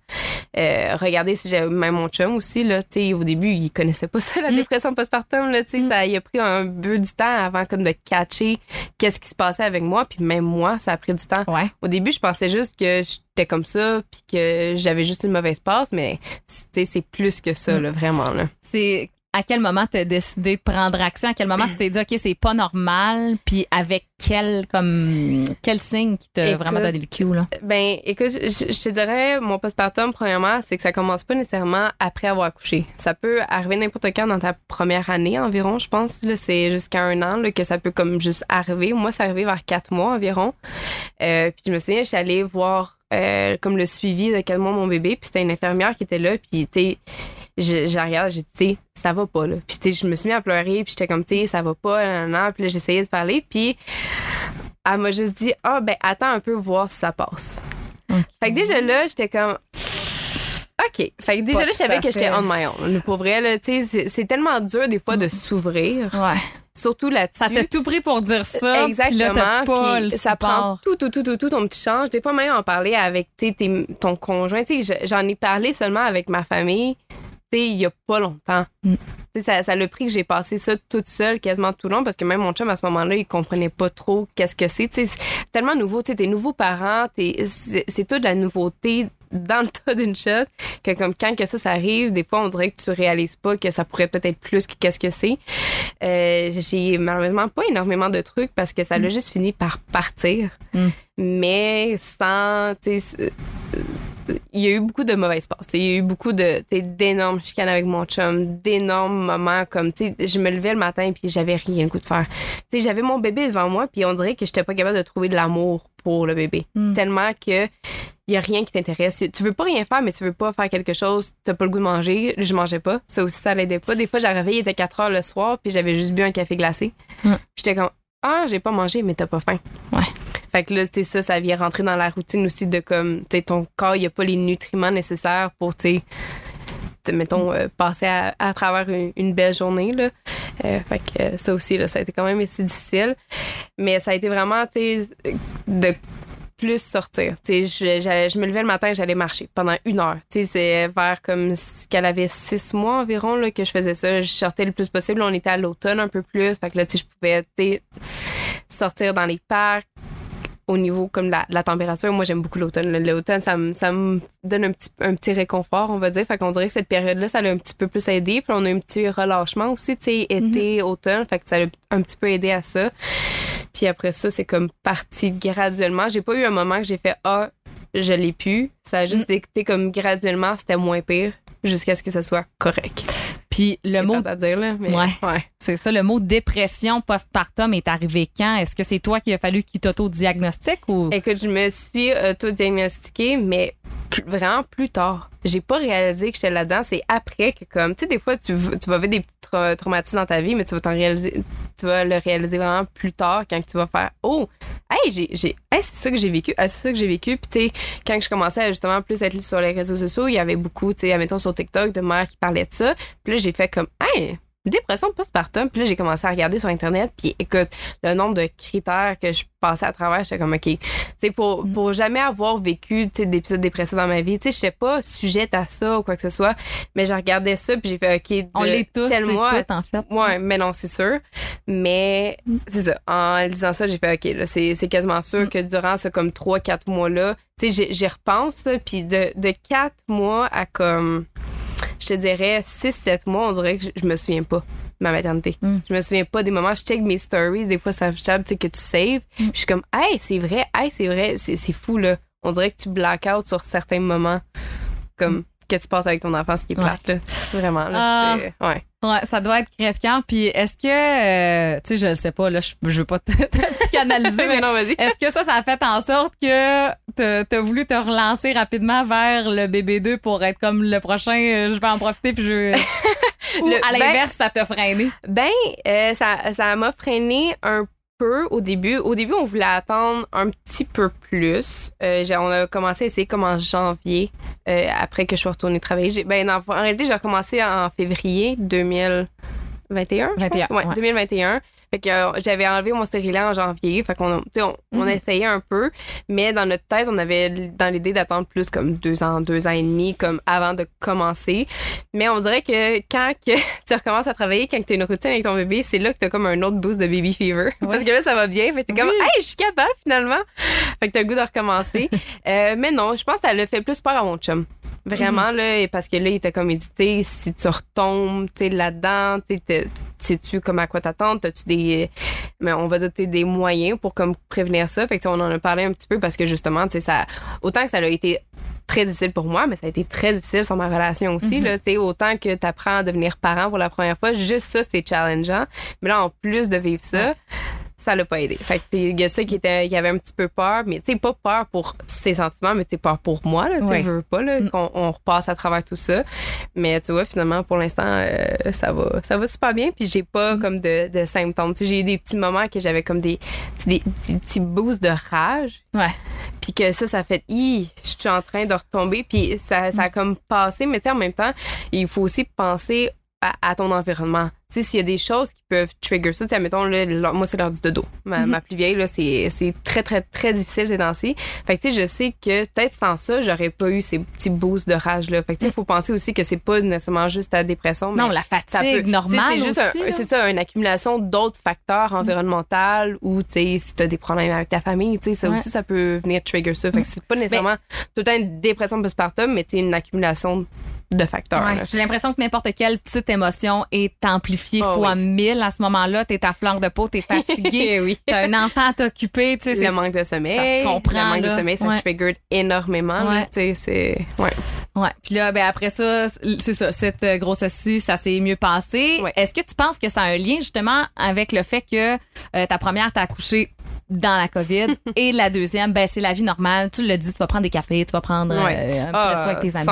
euh, regarder si j'avais même mon chum aussi. Là, au début, il connaissait pas *laughs* ça, la Mm. dépression postpartum. Là, Mm. ça, il a pris un peu du temps avant comme de catcher qu'est-ce qui se passait avec moi. Puis même moi, ça a pris du temps. Ouais. Au début, je pensais juste que j'étais comme ça, puis que j'avais juste une mauvaise passe, mais c'est plus que ça, Mm. là, vraiment. Là. C'est à quel moment tu as décidé de prendre action? À quel moment tu t'es dit, OK, c'est pas normal? Puis avec quel, comme, quel signe qui t'a vraiment donné le cue, là? Ben, écoute, je, je te dirais, mon postpartum, premièrement, c'est que ça commence pas nécessairement après avoir accouché. Ça peut arriver n'importe quand dans ta première année environ, je pense. Là, c'est jusqu'à un an là, que ça peut comme juste arriver. Moi, c'est arrivé vers quatre mois environ. Euh, puis je me souviens, je suis allée voir euh, comme le suivi de quatre mois mon bébé, puis c'était une infirmière qui était là, puis tu je, je regarde, j'ai dit, ça va pas, là. Puis tu sais, je me suis mis à pleurer, puis j'étais comme, tu sais, ça va pas, nan, nan, nan. Puis là, j'essayais de parler, puis elle m'a juste dit, ah, ben, attends un peu, voir si ça passe. Fait que déjà là, j'étais comme. OK. Fait que déjà là, je savais que j'étais on my own. Pour vrai, là, tu sais, c'est- tellement dur des fois de s'ouvrir, Ouais. surtout là-dessus. Ça t'a tout pris pour dire ça. Exactement. Puis là, t'as pas Puis le ça prend tout, tout, tout, tout, tout ton petit change. Des fois, même en parler avec tes- ton conjoint. J'en ai parlé seulement avec ma famille sais, il y a pas longtemps. Mm. Ça, ça le prix que j'ai passé ça toute seule quasiment tout le long parce que même mon chum à ce moment-là, il comprenait pas trop qu'est-ce que c'est. C'est tellement nouveau. Tes nouveaux parents, t'es- c'est toute la nouveauté dans le *laughs* tas d'une shot que comme quand que ça, ça arrive, des fois, on dirait que tu réalises pas que ça pourrait peut-être plus que qu'est-ce que c'est. Euh, j'ai malheureusement pas énormément de trucs parce que ça l'a juste fini par partir. Mm. Mais sans, tu sais, c'est- il y a eu beaucoup de mauvaises passes. Il y a eu beaucoup de, d'énormes chicanes avec mon chum, d'énormes moments comme, tu sais, je me levais le matin puis j'avais rien le goût de faire. Tu sais, j'avais mon bébé devant moi puis on dirait que j'étais pas capable de trouver de l'amour pour le bébé. Mm. Tellement que il y a rien qui t'intéresse. Tu veux pas rien faire, mais tu veux pas faire quelque chose, t'as pas le goût de manger. Je mangeais pas. Ça aussi, ça l'aidait pas. Des fois, j'arrivais, il était 4 heures le soir, puis j'avais juste bu un café glacé. Mm. Puis j'étais comme, ah, j'ai pas mangé, mais t'as pas faim. Ouais. Fait que là, sais, ça, ça vient rentrer dans la routine aussi de comme, tu ton corps, il a pas les nutriments nécessaires pour, tu mettons, euh, passer à, travers une, belle journée, là. Euh, fait que euh, ça aussi, là, ça a été quand même assez difficile. Mais ça a été vraiment, tu de plus sortir. Tu sais, je, je me levais le matin, j'allais marcher pendant une heure. Tu sais, c'est vers comme qu'elle avait six mois environ là, que je faisais ça. Je sortais le plus possible. On était à l'automne un peu plus. Fait que là, tu sais, je pouvais, tu sais, sortir dans les parcs au niveau comme la, la température. Moi, j'aime beaucoup l'automne. L'automne, ça me, ça me donne un petit, un petit réconfort, on va dire. Fait qu'on dirait que cette période-là, ça l'a un petit peu plus aidé. Puis on a un petit relâchement aussi, tu sais, été, automne. Fait que ça l'a un petit peu aidé à ça. Puis après ça, c'est comme parti graduellement. J'ai pas eu un moment que j'ai fait Ah, je l'ai pu. Ça a juste été comme graduellement, c'était moins pire jusqu'à ce que ça soit correct. Puis le mot, à dire, là, mais Ouais. ouais. c'est ça, le mot dépression postpartum est arrivé quand? Est-ce que c'est toi qui a fallu qu'il t'auto-diagnostique ou? Écoute, je me suis auto-diagnostiquée, mais plus- vraiment plus tard. J'ai pas réalisé que j'étais là-dedans. C'est après que, comme, tu sais, des fois, tu, tu vas vivre des petits tra- traumatismes dans ta vie, mais tu vas t'en réaliser, tu vas le réaliser vraiment plus tard quand tu vas faire, oh, hey, j'ai, hey, c'est ça que j'ai vécu, ah, c'est ça que j'ai vécu. Puis, tu quand je commençais justement plus être sur les réseaux sociaux, il y avait beaucoup, tu sais, admettons sur TikTok, de mères qui parlaient de ça. Puis là, j'ai fait comme, hey, dépression postpartum. Puis là, j'ai commencé à regarder sur Internet. Puis écoute, le nombre de critères que je passais à travers, j'étais comme, OK. C'est pour, Mm. pour jamais avoir vécu d'épisodes dépressifs dans ma vie. Tu sais, je pas sujette à ça ou quoi que ce soit. Mais je regardais ça, puis j'ai fait, OK, de On l'est tous, tel mois tout, en fait. Ouais, mais non, c'est sûr. Mais c'est ça. En lisant ça, j'ai fait OK, là, c'est, c'est quasiment sûr Mm. que durant ce comme 3-4 mois-là, tu sais, j'ai- j'y repense, puis de, de 4 mois à comme. Je te dirais 6-7 mois, on dirait que je, me souviens pas de ma maternité. Mm. Je me souviens pas des moments. Je check mes stories, des fois, ça tu sais, que tu saves. Puis Je suis comme, hey, c'est vrai, hey, c'est vrai, c'est c'est fou, là. On dirait que tu black out sur certains moments, comme que tu passes avec ton enfant, ce qui est Ouais. plate, là. Vraiment, là. Ah. Ouais. Ouais, ça doit être crève-cœur. Puis est-ce que, euh, tu sais, je le sais pas, là, je, je veux pas te, *laughs* te psychanalyser, *laughs* mais non, vas-y. est-ce que ça, ça a fait en sorte que t'as as voulu te relancer rapidement vers le bébé 2 pour être comme le prochain, euh, je vais en profiter puis je... *laughs* Ou Le- à ben- l'inverse, ça t'a freiné? Ben, euh, ça ça m'a freiné un peu au début. Au début, on voulait attendre un petit peu plus. Euh, j'ai- on a commencé à essayer comme en janvier, euh, après que je suis retournée travailler. Ben, non, en réalité, j'ai recommencé en février 2021. je 21, pense. Ouais, ouais. 2021. Fait que euh, j'avais enlevé mon stérilet en janvier. Fait qu'on a- tu sais, on, on Mhm. essayait un peu. Mais dans notre thèse, on avait dans l'idée d'attendre plus comme deux ans, deux ans et demi, comme avant de commencer. Mais on dirait que quand que *laughs* tu recommences à travailler, quand tu as une routine avec ton bébé, c'est là que tu as comme un autre boost de baby fever. *laughs* Parce que là, ça va bien. Fait que t'es comme, Oui. hey, je suis capable finalement. Fait que t'as le goût de recommencer. *laughs* Euh, mais non, je pense que ça le fait plus peur à mon chum. Vraiment, là, et parce que là, il était comme médité, si tu retombes, tu sais, là-dedans, tu sais, sais-tu comme à quoi t'attendre? T'as-tu des, mais on va dire, t'sais, des moyens pour comme prévenir ça? Fait que, on en a parlé un petit peu parce que justement, tu sais, ça, autant que ça a été très difficile pour moi, mais ça a été très difficile sur ma relation aussi, là, tu sais, autant que t'apprends à devenir parent pour la première fois, juste ça, c'est challengeant. Mais là, en plus de vivre ça, ça l'a pas aidé. Fait que il y a ça qui était qui avait un petit peu peur, mais tu sais pas peur pour ses sentiments, mais tu peur pour moi là, tu Ouais. veux pas là qu'on on repasse à travers tout ça. Mais tu vois finalement pour l'instant euh, ça va ça va super bien puis j'ai pas comme de, de symptômes. Tu sais j'ai eu des petits moments que j'avais comme des, des des petits boosts de rage Ouais. puis que ça ça fait Hi, je suis en train de retomber puis ça ça a comme passé mais tu sais en même temps il faut aussi penser à, à ton environnement. Tu sais, s'il y a des choses qui peuvent trigger ça, tu sais, mettons, là, moi, c'est l'heure du dodo. Ma, ma plus vieille, là, c'est, très, très, très difficile ces temps-ci. Fait que, tu sais, je sais que peut-être sans ça, j'aurais pas eu ces petits boosts de rage-là. Fait que, tu sais, il faut penser aussi que c'est pas nécessairement juste ta dépression. Non, mais la ça fatigue peut- normale C'est juste c'est ça, une accumulation d'autres facteurs environnementaux ou, tu sais, si t'as des problèmes avec ta famille, tu sais, ça Ouais. aussi, ça peut venir trigger ça. Fait que c'est pas nécessairement tout le temps une dépression postpartum, mais tu une accumulation de facteurs. Ouais. J'ai l'impression que n'importe quelle petite émotion est amplifiée Ah fois oui. mille à ce moment-là. T'es à fleur de peau, t'es *laughs* fatigué, oui. t'as un enfant à t'occuper, le manque de sommeil. ça se comprend, Le manque là. de sommeil, ça Ouais. trigger énormément. Ouais. c'est. Ouais. Ouais. Puis là, ben après ça, c'est ça, cette euh, grossesse-ci, ça s'est mieux passé. Est-ce que tu penses que ça a un lien justement avec le fait que euh, ta première t'a accouché dans la COVID *laughs* et la deuxième, ben c'est la vie normale. Tu le dis, tu vas prendre des cafés, tu vas prendre euh, Ouais. un petit Ah, resto avec tes amis.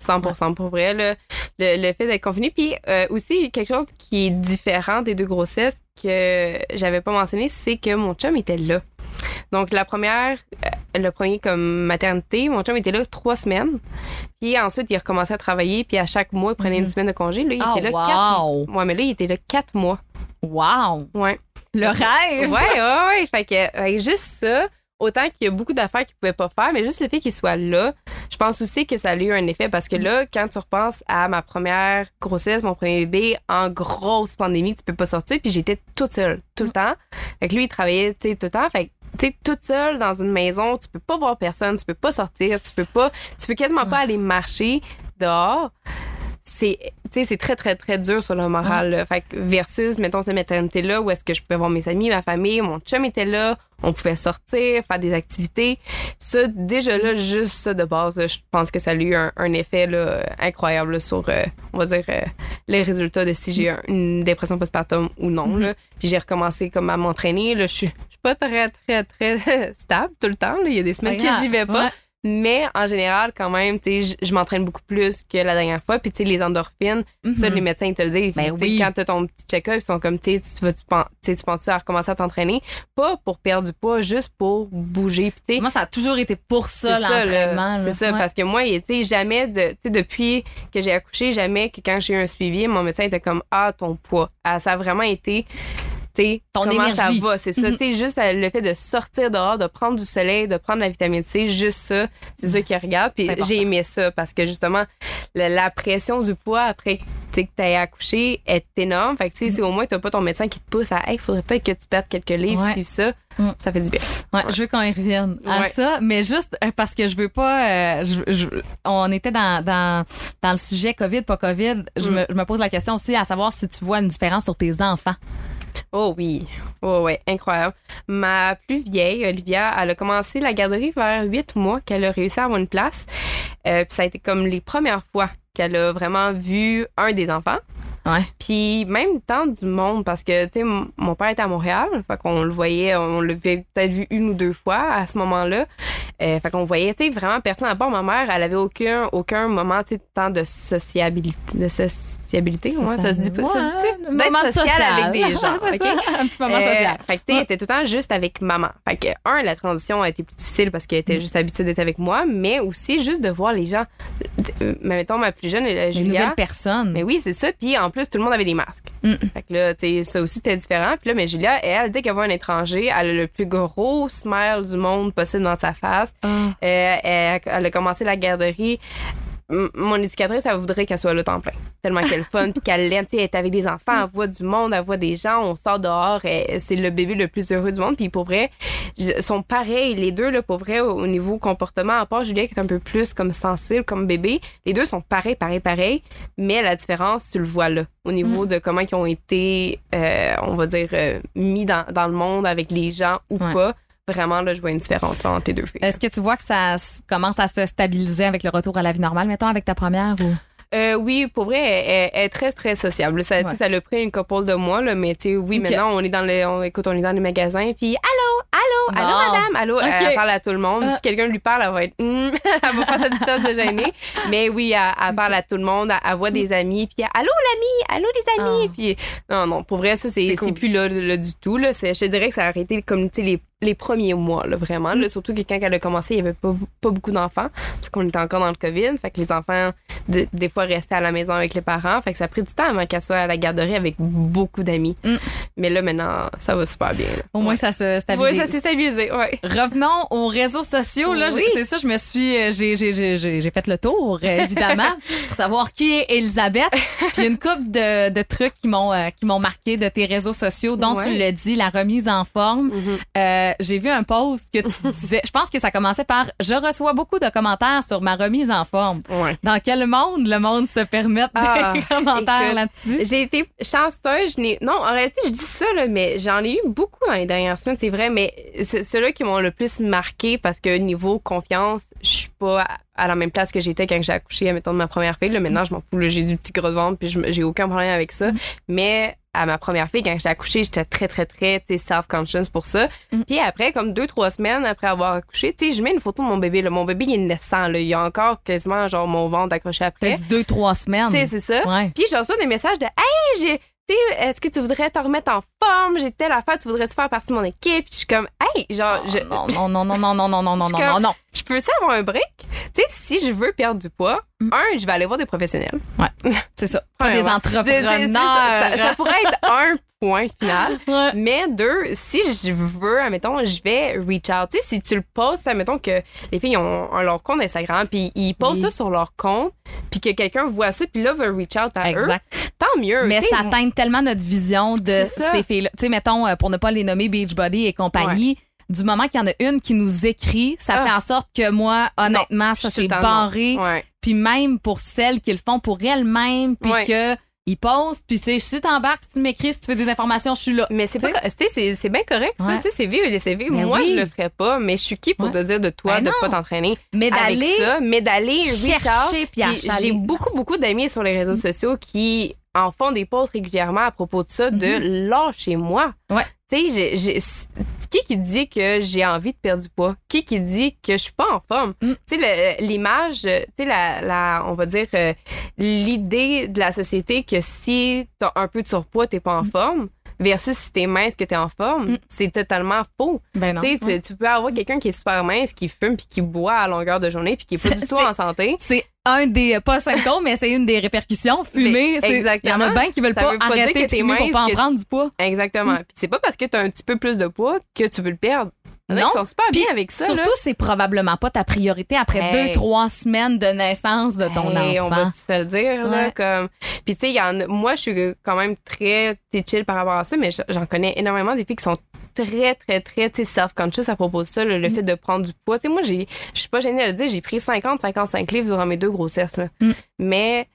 100 100 pour vrai. là. le, le fait d'être confiné. Puis euh, aussi, quelque chose qui est différent des deux grossesses que j'avais pas mentionné, c'est que mon chum était là. Donc, la première, euh, le premier comme maternité, mon chum était là trois semaines. Puis ensuite, il a recommencé à travailler. Puis à chaque mois, il prenait une semaine de congé. Là, il Ah, était là wow. quatre Ouais, mais là, il était là quatre mois. Wow! Ouais. Le rêve! Ouais, ouais, ouais. Fait que, juste ça, autant qu'il y a beaucoup d'affaires qu'il pouvait pas faire, mais juste le fait qu'il soit là, je pense aussi que ça a eu un effet parce que là, quand tu repenses à ma première grossesse, mon premier bébé, en grosse pandémie, tu peux pas sortir, puis j'étais toute seule, tout le temps. Fait que lui, il travaillait, tu sais, tout le temps. Fait que, tu sais, toute seule dans une maison, tu peux pas voir personne, tu peux pas sortir, tu peux pas, tu peux quasiment pas aller marcher dehors. C'est, tu sais, c'est très, très, très dur sur le moral. là. Fait que versus, mettons, cette maternité-là où est-ce que je pouvais voir mes amis, ma famille, mon chum était là, on pouvait sortir, faire des activités. Ça, déjà là, juste ça de base, là, je pense que ça a eu un, un effet là, incroyable là, sur, euh, on va dire, euh, les résultats de si j'ai un- une dépression postpartum ou non. là. Puis j'ai recommencé comme à m'entraîner. Là, je suis je suis pas très, très, très *laughs* stable tout le temps. là. Il y a des semaines que j'y vais pas. Ouais. Mais en général, quand même, tu sais, je- m'entraîne beaucoup plus que la dernière fois. Puis, tu sais, les endorphines, ça, Mhm. les médecins, ils te le disent. Ben oui. Quand tu as ton petit check-up, ils sont comme, tu sais, tu vas, tu penses, tu sais, tu penses à recommencer à t'entraîner? Pas pour perdre du poids, juste pour bouger. Puis, tu sais, Moi, ça a toujours été pour ça, c'est ça, là. l'entraînement. là. C'est ça, Ouais. parce que moi, tu sais, jamais, de, tu sais, depuis que j'ai accouché, jamais que quand j'ai eu un suivi, mon médecin était comme, ah, ton poids. Ah, ça a vraiment été, sais, Ton comment énergie. ça va. C'est ça, tu sais, juste euh, le fait de sortir dehors, de prendre du soleil, de prendre la vitamine C, juste ça, c'est ça qui regarde. Puis j'ai aimé ça parce que justement, la, la pression du poids après tu que t'as accouché est énorme. Fait que, tu sais, si au moins t'as pas ton médecin qui te pousse à, hey, faudrait peut-être que tu perdes quelques livres, Ouais. si ça, Mm. ça fait du bien. Ouais, je veux qu'on y revienne à Ouais. ça, mais juste euh, parce que je veux pas. euh, je- je- on était dans, dans, dans le sujet COVID, pas COVID. Je, Mm. me, je me pose la question aussi à savoir si tu vois une différence sur tes enfants. Oh oui. Oh ouais, incroyable. Ma plus vieille, Olivia, elle a commencé la garderie vers huit mois qu'elle a réussi à avoir une place. Euh, puis ça a été comme les premières fois qu'elle a vraiment vu un des enfants. Ouais. Puis même tant du monde, parce que, tu sais, mon père était à Montréal, fait qu'on le voyait, on l'avait peut-être vu une ou deux fois à ce moment-là. Euh, fait qu'on voyait, tu sais, vraiment personne à part ma mère, elle avait aucun, aucun moment, tu sais, tant de sociabilité. De sociabilité, ouais, ça se dit pas. ça se dit? Un D'être moment social, social. avec des gens, *laughs* C'est OK? ça, un petit moment Euh, social. Fait que, tu sais, était tout le temps juste avec maman. Fait que, un, la transition a été plus difficile parce qu'elle Mm. était juste habituée d'être avec moi, mais aussi juste de voir les gens. Euh, Mais mettons, ma plus jeune, euh, Une Julia. nouvelle personne. Mais oui, c'est ça. Puis en plus, tout le monde avait des masques. Mm. Fait que là, tu sais, ça aussi, c'était différent. Puis là, mais Julia, elle, dès qu'elle voit un étranger, elle a le plus gros smile du monde possible dans sa face. Ah. Euh, elle, elle a commencé la garderie. Mon éducatrice, elle voudrait qu'elle soit là temps plein. Tellement qu'elle est *laughs* fun, puis qu'elle l'aime. Elle est avec des enfants, elle voit du monde, elle voit des gens, on sort dehors. et C'est le bébé le plus heureux du monde. Puis pour vrai, ils sont pareils, les deux, là, pour vrai, au au niveau comportement. À part Julia, qui est un peu plus comme sensible, comme bébé, les deux sont pareils, pareils, pareils. Mais la différence, tu le vois là, au niveau Mm. de comment ils ont été, euh, on va dire, euh, mis dans, dans le monde avec les gens ou Ouais. pas. Vraiment, là, je vois une différence là, entre tes deux filles. Est-ce que tu vois que ça commence à se stabiliser avec le retour à la vie normale, mettons, avec ta première ou? Euh, oui, pour vrai, elle, est très, très sociable. Ça, Ouais. ça l'a pris une couple de mois, là, mais tu sais, oui, maintenant, on est dans le, on, écoute, on est dans les magasins, puis allô, allô, allô, madame, allô, Ok. elle parle à tout le monde. Ah. Si quelqu'un lui parle, elle va être, Hum *laughs* elle va pas ça de gêner. Mais oui, elle, elle parle à tout le monde, elle, voit des amis, puis allô, l'ami, allô, les amis, Ah. puis non, non, pour vrai, ça, c'est cool. plus là, là du tout, là. Je te dirais que ça a arrêté comme, tu sais, les, les premiers mois, là, vraiment, Mm. là, surtout que quand elle a commencé, il y avait pas, pas beaucoup d'enfants, parce qu'on était encore dans le COVID, fait que les enfants, de- des fois, restaient à la maison avec les parents, fait que ça a pris du temps avant qu'elle soit à la garderie avec beaucoup d'amis. Mm. Mais là, maintenant, ça va super bien. là. Au moins, Ouais. ça se Oui, stabilise. ça s'est stabilisé, ouais. Revenons aux réseaux sociaux. Là, Oui. C'est ça, je me suis, euh, j'ai, fait le tour, euh, évidemment, *laughs* pour savoir qui est Elisabeth. Puis une couple de, de trucs qui m'ont, euh, qui m'ont marqué de tes réseaux sociaux, dont tu le dis, la remise en forme. Euh, j'ai vu un post que tu *laughs* disais, je pense que ça commençait par je reçois beaucoup de commentaires sur ma remise en forme. Ouais. Dans quel monde le monde se permet Ah, des *laughs* commentaires là-dessus? J'ai été chanceuse. Je n'ai... Non, en réalité, je dis ça, là, mais j'en ai eu beaucoup dans les dernières semaines, c'est vrai, mais c'est ceux-là qui m'ont le plus marqué parce que niveau confiance, je suis pas à- à la même place que j'étais quand j'ai accouché, mettons, de ma première fille. Là, maintenant, je m'en fous, j'ai du petit gros ventre, puis j'ai aucun problème avec ça. Mais à ma première fille, quand j'ai accouché, j'étais très, très, très self-conscious pour ça. Mm. Puis après, comme deux, trois semaines après avoir accouché, tu sais, je mets une photo de mon bébé. Là. Mon bébé, il est naissant. Là. Il y a encore quasiment, genre, mon ventre accroché après. dit deux, trois semaines. Tu sais, c'est ça. Ouais. Puis je reçois des messages de Hey, j'ai. tu sais, Est-ce que tu voudrais te remettre en forme? J'ai telle affaire, tu voudrais-tu faire partie de mon équipe? Puis je suis comme, hey, genre, je, Oh, non, non, non, non, non, non, non, non, *laughs* Je non, non, comme- non. je peux ça avoir un break? Tu sais, si je veux perdre du poids. Un, je vais aller voir des professionnels. *laughs* C'est ça. Pas des entrepreneurs. ça, ça, ça pourrait être un point final. *laughs* Ouais. Mais deux, si je veux, admettons, je vais reach out. Tu sais, si tu le postes, admettons que les filles ont, ont leur compte Instagram, puis ils postent Oui. ça sur leur compte, puis que quelqu'un voit ça, puis là, veut reach out à Exact. eux, tant mieux. Mais ça teinte tellement notre vision de ces filles-là. Tu sais, mettons, euh, pour ne pas les nommer Beachbody et compagnie, du moment qu'il y en a une qui nous écrit, ça Ah. fait en sorte que moi, honnêtement, ça s'est barré. Ouais. Puis même pour celles qui le font pour elles-mêmes, puis Ouais. que ils postent, puis c'est si t'embarques, si tu m'écris, si tu veux des informations, je suis là. Mais c'est pas, c'est, c'est bien correct, ça. Ouais. Tu sais, c'est vivre et laisser vivre. Mais Moi, oui. je le ferais pas, mais je suis qui pour Ouais. te dire de toi Ben de non. pas t'entraîner Mais d'aller ça, mais d'aller chercher puis. J'ai beaucoup, beaucoup d'amis sur les réseaux sociaux qui en font des posts régulièrement à propos de ça, de lâcher moi. Ouais. Tu sais, j'ai- qui qui dit que j'ai envie de perdre du poids? Qui qui dit que je suis pas en forme? Mm. Tu sais, l'image, euh, tu sais, la, la, on va dire, euh, l'idée de la société que si t'as un peu de surpoids, t'es pas en forme, versus si t'es mince, que t'es en forme, Mm. c'est totalement faux. Ben non. Tu sais, tu- peux avoir quelqu'un qui est super mince, qui fume puis qui boit à longueur de journée puis qui est pas du tout en santé. C'est un des, pas symptômes, mais c'est une des répercussions. Fumer, c'est- il y en a bien qui veulent Ça pas veut pas dire arrêter que de fumer pour pas en que- prendre du poids. Exactement. Mm. Puis c'est pas parce que tu as un petit peu plus de poids que tu veux le perdre. Non. qui sont super bien avec ça. Surtout, c'est probablement pas ta priorité après Hey. deux, trois semaines de naissance de ton Hey, on enfant. va se le dire là comme puis tu sais il y en a- moi je suis quand même très chill par rapport à ça mais j'en connais énormément des filles qui sont très très très tu sais, self-conscious à propos de ça le, Mm. le fait de prendre du poids tu sais moi j'ai je suis pas gênée de le dire j'ai pris 50 55 livres durant mes deux grossesses là Mm. mais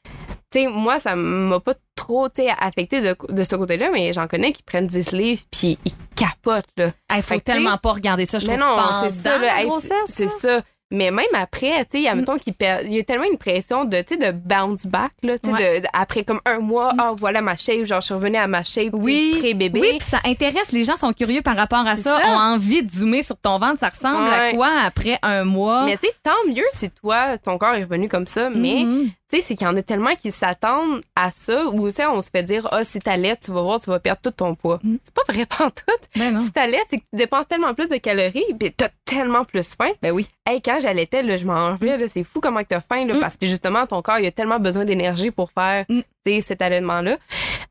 tu sais moi ça m'a pas trop tu sais affecté de, de ce côté-là mais j'en connais qui prennent 10 livres puis ils capotent là Il faut Fait tellement pas regarder ça, je mais trouve, non, c'est ça. là, hey, c'est ça. Mais même après, tu sais, admettons qu'il perd, il y a tellement une pression de, tu sais, de bounce back, là, tu sais, Ouais. après comme un mois, ah, voilà ma shape, genre, je suis revenue à ma shape, Oui, pré-bébé. Oui, puis ça intéresse. Les gens sont curieux par rapport à ça, ça. ont envie de zoomer sur ton ventre. Ça ressemble à quoi après un mois? Mais tu sais, tant mieux si toi, ton corps est revenu comme ça, mais Mhm. tu c'est qu'il y en a tellement qui s'attendent à ça, ou on se fait dire, ah, si t'allais, tu vas voir, tu vas perdre tout ton poids. Mm. C'est pas vrai *laughs* pantoute. Ben non. Si t'allais, c'est que tu dépenses tellement plus de calories, puis t'as tellement plus faim. Ben oui. Hey, quand j'allaitais, là, je mangeais, là, c'est fou comment que t'as faim, là, Mm. parce que justement, ton corps, il a tellement besoin d'énergie pour faire, Mm. cet allaitement-là.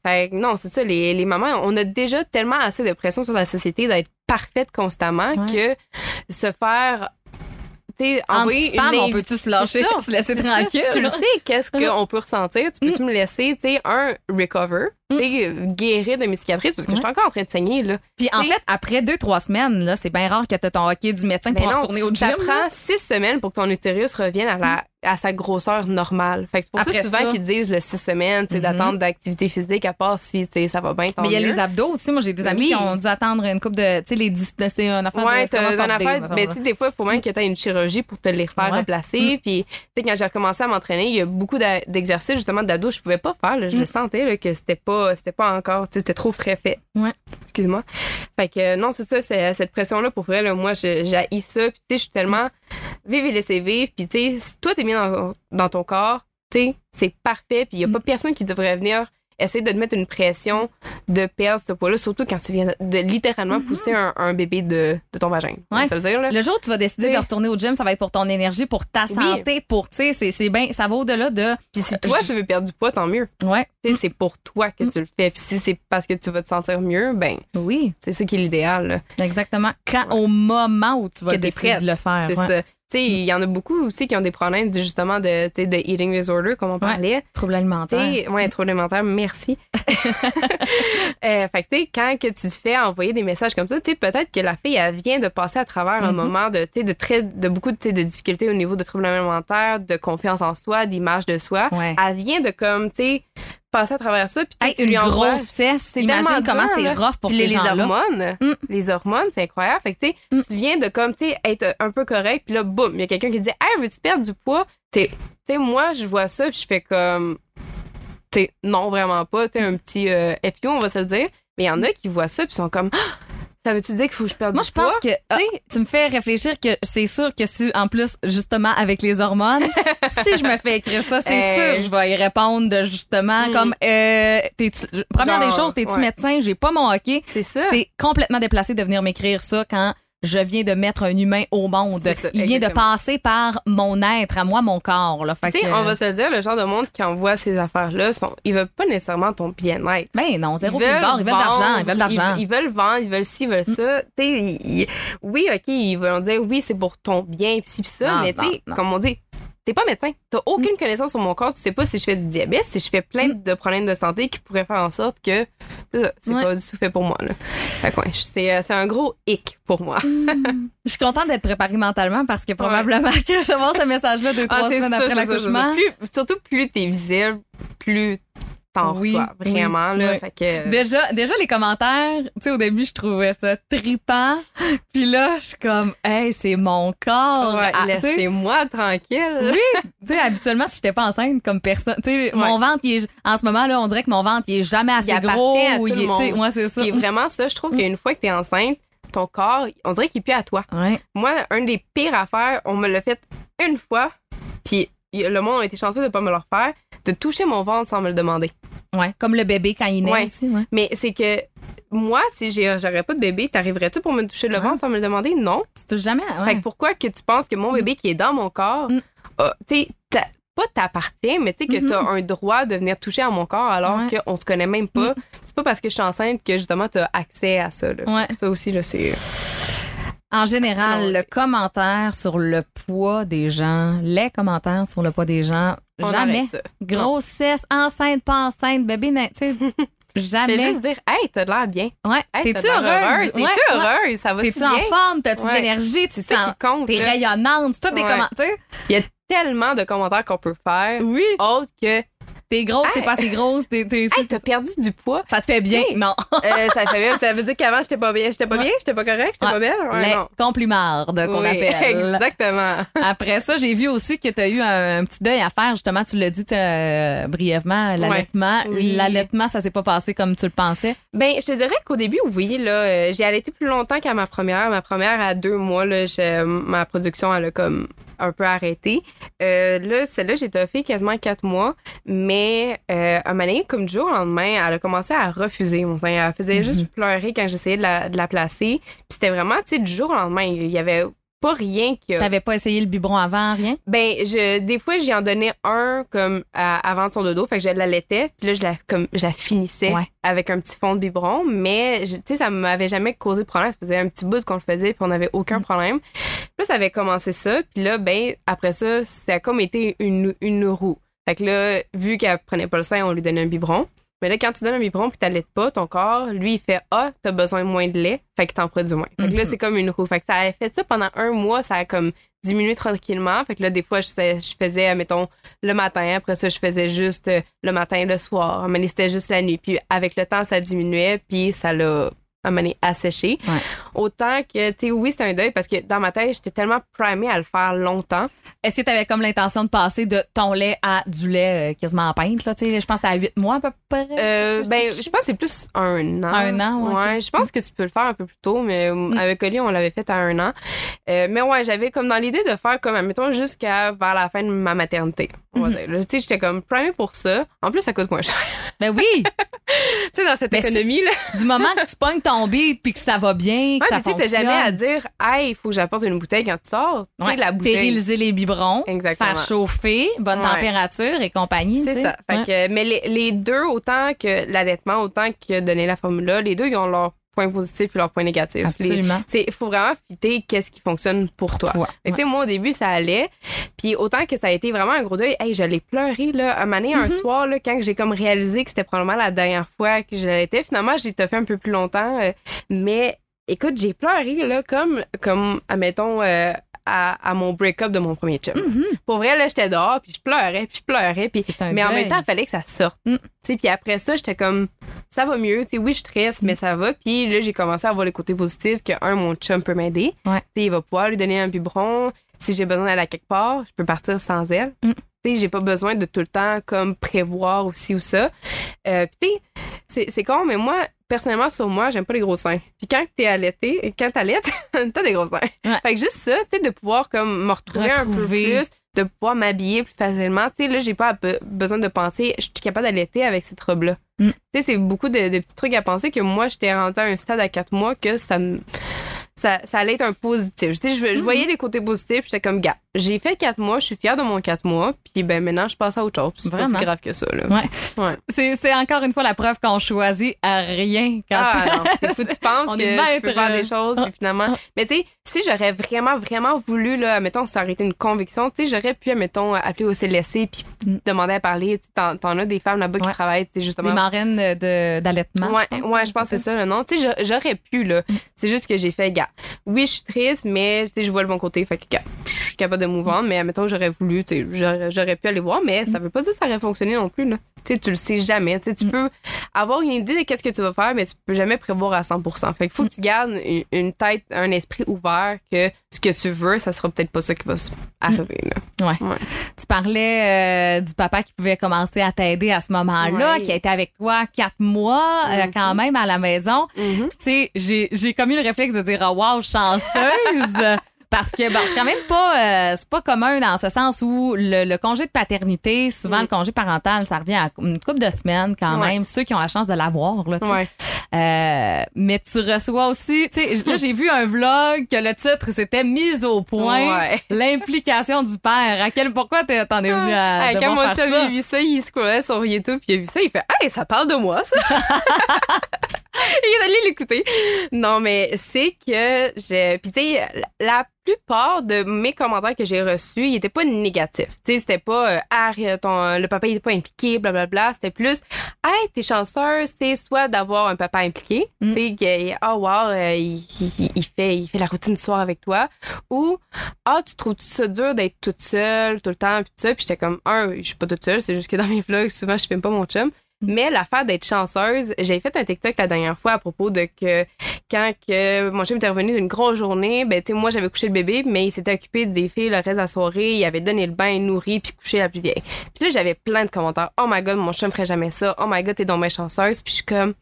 Fait que non, c'est ça, les, les mamans, on a déjà tellement assez de pression sur la société d'être parfaite constamment Ouais. que se faire, femmes, une on peut-tu se lâcher, se laisser tranquille? Tu le sais, qu'est-ce *laughs* qu'on peut ressentir? Tu peux-tu me laisser, tu sais, un recover, tu sais, guérir de mes cicatrices, parce que je suis encore en train de saigner, là. Puis en fait, après deux, trois semaines, là, c'est bien rare que tu ton hockey du médecin Ben pour non, retourner au gym. Ça prend six semaines pour que ton utérus revienne à, la, à sa grosseur normale. Fait que c'est pour Après ça souvent qu'ils disent le six semaines, Mhm. d'attendre d'activité physique, à part si ça va bien, Mais il y a mieux. les abdos aussi. Moi, j'ai des amis Oui. qui ont dû attendre une coupe de. Tu sais, les 10. C'est un affaire Ouais, de. une affaire. se Mais tu sais, des fois, il faut même que tu aies une chirurgie pour te les refaire Ouais. replacer. Puis, tu sais, quand j'ai recommencé à m'entraîner, il y a beaucoup d'exercices, justement, d'ado, je pouvais pas faire. là. je Mm. le sentais, là, que c'était pas, c'était pas encore, tu sais, c'était trop frais fait. Ouais. Excuse-moi. Fait que, euh, non, c'est ça, c'est cette pression-là, pour vrai, là, moi, j'haïs ça. Puis, tu sais, je suis tellement vive et laisser vivre. Puis, tu sais, si toi, t'es bien dans, dans ton corps, tu sais, c'est parfait. Puis, il y a Mm. pas personne qui devrait venir essayer de te mettre une pression de perdre ce poids-là, surtout quand tu viens de, littéralement pousser un, un bébé de, de ton vagin. Ouais. se le dire, là. Le jour où tu vas décider T'sais- de retourner au gym, ça va être pour ton énergie, pour ta Oui. santé, pour, tu sais, c'est- c'est bien, ça va au-delà de. Puis si toi, tu veux perdre du poids, tant mieux. Ouais. Tu sais, C'est pour toi que tu le fais. Puis si c'est parce que tu vas te sentir mieux, ben, Oui, c'est ça qui est l'idéal. là. exactement. Quand, au moment où tu vas décider prête. de le faire. C'est ouais. ça. Il y en a beaucoup aussi qui ont des problèmes de, justement de, de eating disorder, comme on parlait. Trouble alimentaire. ouais, trop alimentaire, merci. *laughs* euh, fait que, tu sais, quand que tu te fais envoyer des messages comme ça, tu sais, peut-être que la fille, elle vient de passer à travers un Mhm. moment de, de très, de beaucoup, de difficultés au niveau de troubles alimentaires, de confiance en soi, d'image de soi. Ouais. Elle vient de, comme, tu sais, passer à travers ça, puis Hey, tu une grossesse. C'est Imagine comment c'est rough pour ces les, les gens-là. hormones, Mm. les hormones, c'est incroyable. Fait que, tu Mm. tu viens de comme, tu être un peu correct, puis là, boum, il y a quelqu'un qui dit, hey, veux-tu perdre du poids? T'es- Tu sais, moi, je vois ça, puis je fais comme, tu non, vraiment pas. Tu un petit euh, FU, on va se le dire. Mais il y en a qui voient ça, puis sont comme, Ah, ça veut-tu dire qu'il faut que je perde Moi, du je pense que ah, Tu tu me fais réfléchir que c'est sûr que si, en plus, justement, avec les hormones, *laughs* si je me fais écrire ça, c'est Euh, sûr, je vais y répondre de justement Mm. comme, euh, t'es-tu- première Genre, des choses, t'es-tu ouais. médecin? J'ai pas mon hockey. c'est ça. C'est complètement déplacé de venir m'écrire ça quand je viens de mettre un humain au monde. Ça, Il vient de passer par mon être, à moi, mon corps. Là. Fait que- on va se dire, le genre de monde qui envoie ces affaires-là, sont, ils veulent pas nécessairement ton bien-être. Ben non, zéro Ils de barre, ils veulent de l'argent, vendre, ils veulent de l'argent. Ils, ils veulent vendre, ils veulent ci, ils veulent ça. Ils- ils- oui, OK, ils vont dire oui, c'est pour ton bien, pis ci, pis ça, Non, mais tu comme on dit, t'es pas médecin. T'as aucune connaissance sur mon corps. Tu sais pas si je fais du diabète, si je fais plein Mm. de problèmes de santé qui pourraient faire en sorte que c'est Ouais. pas du tout fait pour moi. Ouais, c'est, euh, c'est un gros hic pour moi. Je suis contente d'être préparée mentalement parce que probablement que recevoir ce message-là deux, trois Ah, c'est semaines ça, après l'accouchement. surtout plus t'es visible, plus t'en Oui, reçois. Vraiment, oui, là. oui. Fait que. Déjà, déjà, les commentaires, tu sais, au début, je trouvais ça tripant. Puis là, je suis comme, hey, c'est mon corps. Ouais, Ah, laissez-moi tranquille. oui, tu sais, habituellement, si j'étais pas enceinte comme personne, tu sais, mon ventre, il est, en ce moment, là, on dirait que mon ventre, il est jamais assez appartient gros. à ou tout il est, ouais, c'est ça. Puis vraiment, ça, je trouve qu'une fois que t'es enceinte, ton corps, on dirait qu'il est plus à toi. Moi, un des pires affaires, on me l'a fait une fois, puis le monde a été chanceux de pas me le refaire, de toucher mon ventre sans me le demander. Ouais, comme le bébé quand il naît Ouais. aussi, ouais. Mais c'est que moi, si j'aurais pas de bébé, t'arriverais-tu pour me toucher le ventre sans me le demander? Non. Tu touches jamais. Fait que pourquoi que tu penses que mon bébé qui est dans mon corps, Mm. tu t'a- pas t'appartient, mais tu sais que t'as un droit de venir toucher à mon corps alors Ouais. qu'on se connaît même pas. C'est pas parce que je suis enceinte que justement t'as accès à ça. là. Ouais. Ça aussi, là, c'est. En général, Non, le commentaire sur le poids des gens, les commentaires sur le poids des gens, On jamais. Grossesse, enceinte, pas enceinte, bébé, tu sais, *laughs* jamais. Fais juste dire, hey, t'as de l'air bien. Ouais. Hey, T'es-tu de heureuse? T'es-tu Ouais, ouais. heureuse? Ça va-tu T'es-tu en forme? T'as-tu de Ouais. l'énergie? Tu C'est ça qui compte. T'es rayonnante. C'est tout des commentaires. Il y a tellement de commentaires qu'on peut faire. Oui. Autre que, T'es grosse, t'es pas assez grosse, t'es. t'es- hey, t'as perdu du poids. Ça te fait bien. Hey. Non. Euh, ça, fait bien. ça veut dire qu'avant, j'étais pas bien. J'étais pas bien, j'étais pas correct, j'étais pas belle? Ouais, Les non. complimardes qu'on Oui, appelle. *laughs* Exactement. Après ça, j'ai vu aussi que tu as eu un, un petit deuil à faire. Justement, tu l'as dit euh, brièvement, l'allaitement. Oui. L'allaitement, ça s'est pas passé comme tu le pensais? Ben, je te dirais qu'au début, oui, là, euh, j'ai allaité plus longtemps qu'à ma première. Ma première, à deux mois, là, ma production, elle a comme un peu arrêté. Euh, là, celle-là, j'ai toffé quasiment quatre mois. Mais euh, à un moment donné, comme du jour au lendemain, elle a commencé à refuser mon sein. Elle faisait juste pleurer quand j'essayais de la, de la placer. Puis c'était vraiment, tu sais, du jour au lendemain, il y avait pas rien que... T'avais pas essayé le biberon avant, rien? Ben, je, des fois, j'y en donnais un comme à- avant son dodo, fait que je l'allaitais, puis là, je la, comme, je la finissais Ouais. avec un petit fond de biberon, mais, tu sais, ça m'avait jamais causé de problème. Ça faisait un petit bout qu'on le faisait, puis on n'avait aucun Mm. problème. Puis là, ça avait commencé ça, puis là, ben, après ça, ça a comme été une, une roue. Fait que là, vu qu'elle prenait pas le sein, on lui donnait un biberon. Mais là, quand tu donnes un biberon puis t'allaites pas, ton corps, lui, il fait Ah, t'as besoin de moins de lait, fait que t'en produis moins. Fait que là, Mhm. c'est comme une roue. Fait que ça a fait ça pendant un mois, ça a comme diminué tranquillement. Fait que là, des fois, je, je faisais, mettons, le matin. Après ça, je faisais juste euh, le matin, le soir. Mais c'était juste la nuit. Puis avec le temps, ça diminuait, puis ça l'a à un asséché. Ouais. Autant que, tu sais, oui, c'est un deuil parce que dans ma tête, j'étais tellement primée à le faire longtemps. Est-ce que t'avais comme l'intention de passer de ton lait à du lait euh, quasiment en pinte, là? Tu sais, je pense à 8 mois à peu près. Euh, Tu ben, je pense que c'est plus un an. Un an, ouais. Mm. je pense que tu peux le faire un peu plus tôt, mais euh, avec Oli, on l'avait fait à un an. Euh, mais ouais, j'avais comme dans l'idée de faire comme, admettons, jusqu'à vers la fin de ma maternité. Mhm. Là, Tu sais, j'étais comme primée pour ça. En plus, ça coûte moins cher. Ben oui! *laughs* tu sais, dans cette économie, là. du moment que tu pognes ton beat puis que ça va bien, que Ouais, ça mais fonctionne. jamais à dire, hey, il faut que j'apporte une bouteille quand tu sors. Ouais, la bouteille. stériliser les biberons, Exactement. faire chauffer, bonne Ouais. température et compagnie. C'est ça. Fait Ouais. que, mais les, les deux, autant que l'allaitement, autant que donner la formule, les deux, ils ont leurs points positifs et leurs points négatifs. Absolument. c'est faut vraiment fitter qu'est-ce qui fonctionne pour toi. Toi. Fait que, tu sais, moi au début ça allait, puis autant que ça a été vraiment un gros deuil, hey, je l'ai pleuré là, un mané un Mm-hmm. soir là quand j'ai comme réalisé que c'était probablement la dernière fois que je l'allaitais. Finalement, j'ai fait un peu plus longtemps euh, mais écoute, j'ai pleuré là comme comme admettons euh, à, à mon break-up de mon premier chum. Pour vrai, là, j'étais dehors, puis je pleurais, puis je pleurais, puis Mm-hmm. Mais en même temps, il fallait que ça sorte. Mm. Puis après ça, j'étais comme ça va mieux, oui, je stresse, mais ça va. Puis là, j'ai commencé à voir le côté positif que un mon chum peut m'aider. Ouais. Il va pouvoir lui donner un biberon. Si j'ai besoin d'aller à quelque part, je peux partir sans elle. Mm. J'ai pas besoin de tout le temps comme prévoir aussi ou ça. Euh, puis tu sais, c'est- c'est con, mais moi, personnellement, sur moi, j'aime pas les gros seins. Puis quand t'es allaité, quand t'allaites, *laughs* t'as des gros seins. Ouais. Fait que juste ça, tu sais, de pouvoir comme me retrouver un peu plus, de pouvoir m'habiller plus facilement. Tu sais, là, j'ai pas be- besoin de penser, je suis capable d'allaiter avec cette robe-là. Mm. Tu sais, c'est beaucoup de, de petits trucs à penser que moi, j'étais rendue à un stade à quatre mois que ça me. Ça, ça allait être un positif. Tu sais, je, Mm-hmm. je voyais les côtés positifs, j'étais comme, gars, j'ai fait quatre mois, je suis fière de mon quatre mois, puis ben maintenant, je passe à autre chose. C'est pas Vraiment. plus grave que ça, là. Ouais. Ouais. C'est, c'est encore une fois la preuve qu'on choisit à rien quand Ah *laughs* non, c'est fou, tu penses On que est tu peux faire des choses, puis finalement. Mais tu sais, si j'aurais vraiment, vraiment voulu, là, mettons, ça aurait été une conviction, tu sais, j'aurais pu, mettons, appeler au CLSC puis Mm. demander à parler. T'en, t'en as des femmes là-bas Ouais. qui travaillent, tu justement. marraines de, d'allaitement. Ouais, je pense, ouais, je pense que c'est ça le nom. Tu sais, j'a- j'aurais pu, là. Mm. C'est juste que j'ai fait, gars. Oui, je suis triste, mais, tu sais, je vois le bon côté. Fait que, gars, je suis capable de move on, mais, mettons, j'aurais voulu, j'aurais, pu aller voir, mais ça veut pas dire que ça aurait fonctionné non plus, là. Tu le sais jamais. Tu Mm. peux avoir une idée de qu'est-ce que tu vas faire, mais tu peux jamais prévoir à 100%. Fait que faut que tu gardes une, une tête, un esprit ouvert que ce que tu veux, ça sera peut-être pas ça qui va se arriver, là. Ouais. Ouais. Tu parlais euh, du papa qui pouvait commencer à t'aider à ce moment-là, Ouais. qui a été avec toi quatre mois euh, Mhm. quand même à la maison. Mhm. Tu sais, j'ai, eu le réflexe de dire, oh, wow, chanceuse. *laughs* Parce que bon, c'est quand même pas euh, c'est pas commun dans ce sens où le, le congé de paternité, souvent Mm. le congé parental, ça revient à une couple de semaines quand Ouais. même, ceux qui ont la chance de l'avoir là. Ouais. Euh, mais tu reçois aussi, tu sais, là j'ai vu un vlog que le titre c'était mise au point Ouais. *laughs* l'implication du père. À quel pourquoi t'en es venu à Hey, quand mon chum a vu ça, il scrollait sur YouTube puis il a vu ça, il fait Hey, ça parle de moi, ça! *laughs* il est allé écouter. Non, mais c'est que j'ai. Puis, tu sais, la plupart de mes commentaires que j'ai reçus, ils étaient pas négatifs. Tu sais, c'était pas euh, ah, ton, le papa il est pas impliqué, blablabla. C'était plus hey, t'es chanceuse, c'est soit d'avoir un papa impliqué, Mm. tu sais, oh wow, euh, il, il- il fait, il fait la routine du soir avec toi, ou ah, tu trouves ça dur d'être toute seule tout le temps, puis tout ça? Puis j'étais comme, un, je suis pas toute seule, c'est juste que dans mes vlogs, souvent, je filme pas mon chum. Mais l'affaire d'être chanceuse, j'ai fait un TikTok la dernière fois à propos de que quand que mon chum était revenu d'une grosse journée, ben tu sais moi j'avais couché le bébé, mais il s'était occupé des filles le reste de la soirée, il avait donné le bain, nourri puis couché la plus vieille. Puis là j'avais plein de commentaires. Oh my god, mon chum ferait jamais ça. Oh my god, t'es donc bien chanceuse. Puis je suis comme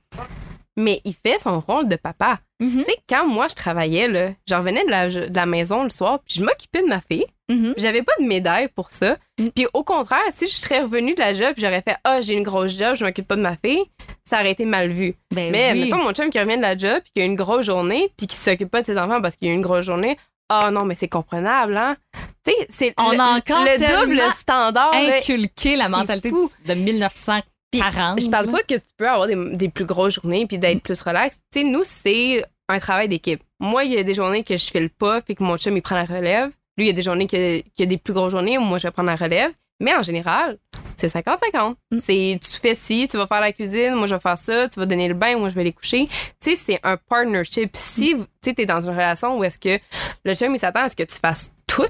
mais il fait son rôle de papa. Mhm. Tu sais quand moi je travaillais là, je revenais de la, de la maison le soir, puis je m'occupais de ma fille. Mhm. J'avais pas de médaille pour ça. Mm. Puis au contraire, si je serais revenue de la job, j'aurais fait ah, j'ai une grosse job, je m'occupe pas de ma fille, ça aurait été mal vu. Ben Mais oui. mettons mon chum qui revient de la job, puis qui a une grosse journée, puis qui s'occupe pas de ses enfants parce qu'il a une grosse journée. Ah non, mais c'est comprenable, hein? Tu sais, c'est On le, a encore le double standard. inculquer la mentalité fou. de, de 1940. Je parle pas que tu peux avoir des, des plus grosses journées puis d'être plus relax. Tu sais, nous, c'est un travail d'équipe. Moi, il y a des journées que je file pas, puis que mon chum, il prend la relève. Lui, il y a des journées y a des plus grosses journées où moi, je vais prendre la relève. Mais en général, c'est 50-50. Mm. C'est tu fais ci, tu vas faire la cuisine, moi je vais faire ça, tu vas donner le bain, moi je vais les coucher. Tu sais, c'est un partnership. Si Mm. tu es dans une relation où est-ce que le chum il s'attend à ce que tu fasses tout,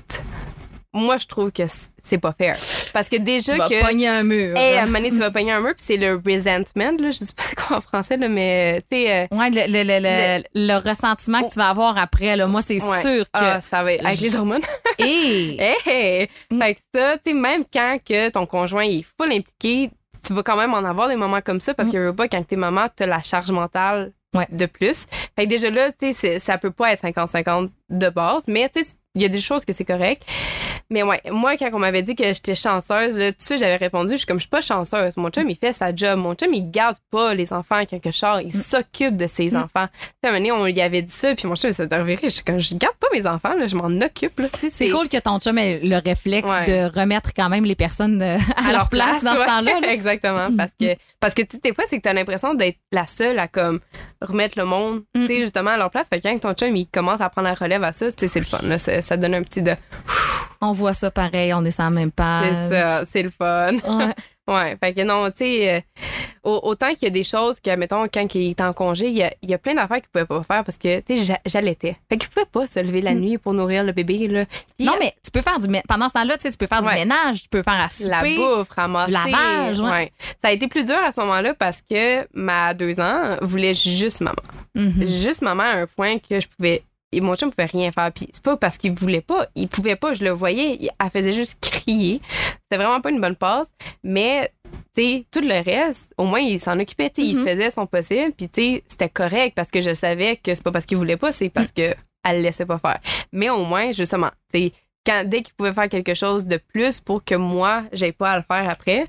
moi je trouve que c'est pas fair. Parce que déjà tu vas que pogner un mur. Hey, à là. un moment donné, tu vas *laughs* pogner un mur, puis c'est le resentment, là. Je sais pas *laughs* c'est quoi en français, là, mais, tu sais, euh, Ouais, le, le, le, le, le ressentiment que tu vas avoir après, là, moi, c'est Ouais. sûr que. ah, ça va être avec les hormones. Hey! hey, hey. Mm. Fait que ça, tu sais, même quand que ton conjoint il est full impliqué, tu vas quand même en avoir des moments comme ça parce Mm. que veux pas, quand t'es maman, t'as la charge mentale Ouais. de plus. Fait que déjà là, tu sais, ça peut pas être 50-50 de base, mais tu sais, il y a des choses que c'est correct. Mais ouais, moi, quand on m'avait dit que j'étais chanceuse, là, tu sais, j'avais répondu, je suis comme, je suis pas chanceuse. Mon chum, il fait sa job. Mon chum, il garde pas les enfants quelque chose. Il s'occupe de ses Mm. enfants. Tu sais, à on lui avait dit ça, puis mon chum, il s'est. Je suis comme, je garde pas mes enfants, là, je m'en occupe, là. C'est cool que ton chum ait le réflexe Ouais. de remettre quand même les personnes euh, *laughs* à, leur place, dans ce temps-là. là. *laughs* Exactement. Parce que, parce que tu sais, des fois, c'est que t'as l'impression d'être la seule à comme remettre le monde, Mm. tu sais, justement à leur place. Fait que quand ton chum, il commence à prendre la relève à ça, tu sais, c'est le fun. là. Ça, ça donne un petit de. On voit ça pareil, on est sur la même page. C'est ça, c'est le fun. Ouais. *laughs* Ouais. Fait que non, tu sais, euh, au- autant qu'il y a des choses que, mettons, quand il est en congé, il y a, il y a plein d'affaires qu'il pouvait pas faire parce que, tu sais, j'a- j'allaitais. Fait qu'il pouvait pas se lever la nuit pour nourrir le bébé, là. Puis, Non, mais tu peux faire du. Pendant ce temps-là, tu sais, tu peux faire Ouais. du ménage, tu peux faire à souper. la bouffe, ramasser. du lavage, ouais. Ça a été plus dur à ce moment-là parce que ma deux ans voulait juste maman. Mhm. Juste maman à un point que je pouvais. Et mon chum pouvait rien faire. Puis c'est pas parce qu'il voulait pas. Il pouvait pas. Je le voyais. Elle faisait juste crier. C'était vraiment pas une bonne passe. Mais, tu sais, tout le reste, au moins, il s'en occupait. Il faisait son possible. Puis, tu sais, c'était correct parce que je savais que c'est pas parce qu'il voulait pas, c'est parce que elle le laissait pas faire. Mais au moins, justement, tu sais, quand, dès qu'il pouvait faire quelque chose de plus pour que moi, j'ai pas à le faire après,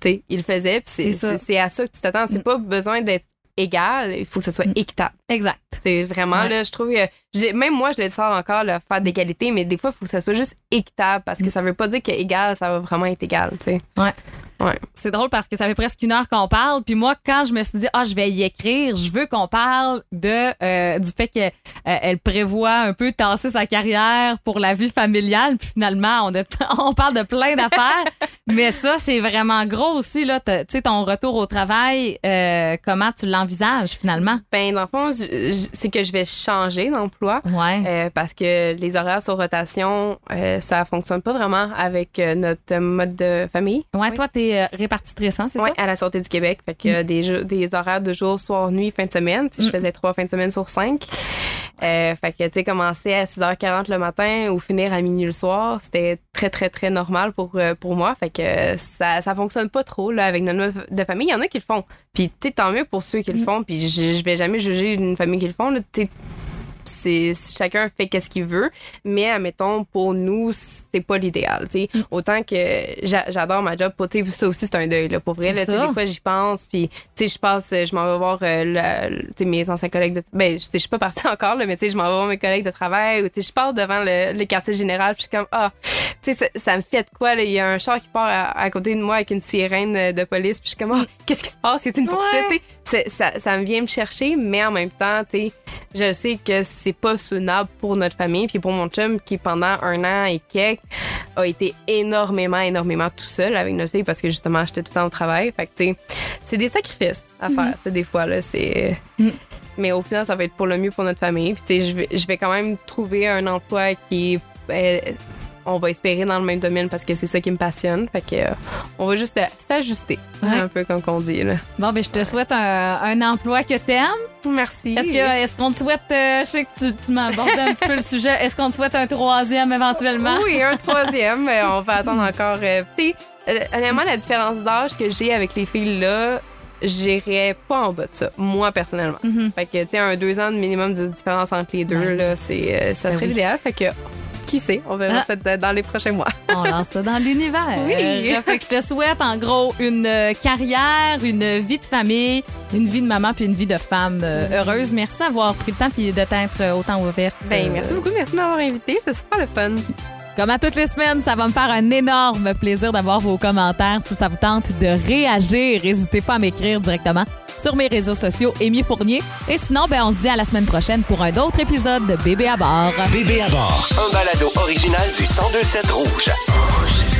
tu sais, il le faisait. Puis c'est à ça que tu t'attends. C'est Mm. pas besoin d'être égal. Il faut que ce soit Mm. équitable. Exact. C'est vraiment, Ouais. là, je trouve que même moi, je le sors encore, le faire d'égalité, mais des fois, il faut que ça soit juste équitable parce que Mm. ça veut pas dire qu'égal, ça va vraiment être égal, tu sais. C'est drôle parce que ça fait presque une heure qu'on parle. Puis moi, quand je me suis dit, ah, je vais y écrire, je veux qu'on parle de euh, du fait qu'elle elle prévoit un peu tasser sa carrière pour la vie familiale. Puis finalement, on, *laughs* on parle de plein d'affaires. Mais ça, c'est vraiment gros aussi. là. Tu sais, ton retour au travail, euh, comment tu l'envisages finalement? Ben, dans le fond, c'est que je vais changer d'emploi. Ouais. euh, parce que les horaires sur rotation, euh, ça fonctionne pas vraiment avec euh, notre mode de famille. ouais, toi, t'es euh, répartitrice, hein, c'est Ouais, ça? Mm. à la Sûreté du Québec. Fait que euh, des, jeux- des horaires de jour, soir, nuit, fin de semaine. Je Mm. faisais trois fins de semaine sur cinq. Euh, fait que, tu sais, commencer à 6h40 le matin ou finir à minuit le soir, c'était très, très, très normal pour, pour moi. Fait que ça, ça fonctionne pas trop, là, avec notre de famille. Il y en a qui le font. Puis, tu sais, tant mieux pour ceux qui le Mm. font. Puis, je, vais jamais juger une famille qui le font, là. C'est chacun fait qu'est-ce qu'il veut, mais admettons pour nous c'est pas l'idéal. Tu sais, Mm. autant que j'a- j'adore ma job, ça aussi c'est un deuil là. Pour vrai, là, des fois j'y pense, puis tu sais, je passe, je m'en vais voir euh, le- mes anciens collègues de, ben, je suis pas partie *laughs* encore là, mais tu sais, je m'en vais voir mes collègues de travail, ou tu sais, je passe devant le, le quartier général, puis je suis comme ah, tu sais, ça, ça me fait de quoi là. Il y a un char qui part à, à côté de moi avec une sirène euh, de police, puis je suis comme ah, qu'est-ce qui se passe? C'est une poursuite? Ouais. Ça, ça me vient me chercher, mais en même temps, tu sais, je sais que c'est pas soutenable pour notre famille, puis pour mon chum qui pendant un an et quelques a été énormément, énormément tout seul avec notre fille parce que justement j'étais tout le temps au travail. Fait que c'est des sacrifices à faire. tu sais, Des fois là, c'est. Mhm. Mais au final, ça va être pour le mieux pour notre famille. Puis tu sais, je vais, je vais quand même trouver un emploi qui est. on va espérer dans le même domaine parce que c'est ça qui me passionne. Fait que euh, on va juste euh, s'ajuster, Ouais. un peu comme qu'on dit. Là. Bon, ben, je te souhaite un, un emploi que t'aimes. Merci. Est-ce que est-ce qu'on te souhaite, euh, je sais que tu, tu m'abordes un petit peu le sujet, est-ce qu'on te souhaite un troisième éventuellement? Oui, un troisième. on va attendre encore. tu sais, honnêtement, la différence d'âge que j'ai avec les filles là, j'irais pas en bas de ça, moi personnellement. Mhm. Fait que, tu sais, un deux ans de minimum de différence entre les deux, Ben là, c'est, ça Ben serait oui. l'idéal. Fait que, qui sait, on verra Ah. peut-être euh, dans les prochains mois. *laughs* On lance ça dans l'univers. Oui. Fait que je te souhaite en gros une euh, carrière, une vie de famille, une vie de maman puis une vie de femme euh, heureuse. Merci d'avoir pris le temps puis de t'être euh, autant ouverte. Ben, Euh, merci beaucoup, merci de m'avoir invité, c'est super le fun. Comme à toutes les semaines, ça va me faire un énorme plaisir d'avoir vos commentaires. Si ça vous tente de réagir, n'hésitez pas à m'écrire directement sur mes réseaux sociaux Amy Fournier. Et sinon, ben, on se dit à la semaine prochaine pour un autre épisode de Bébé à bord. Bébé à bord. Un balado original du 1027 Rouge.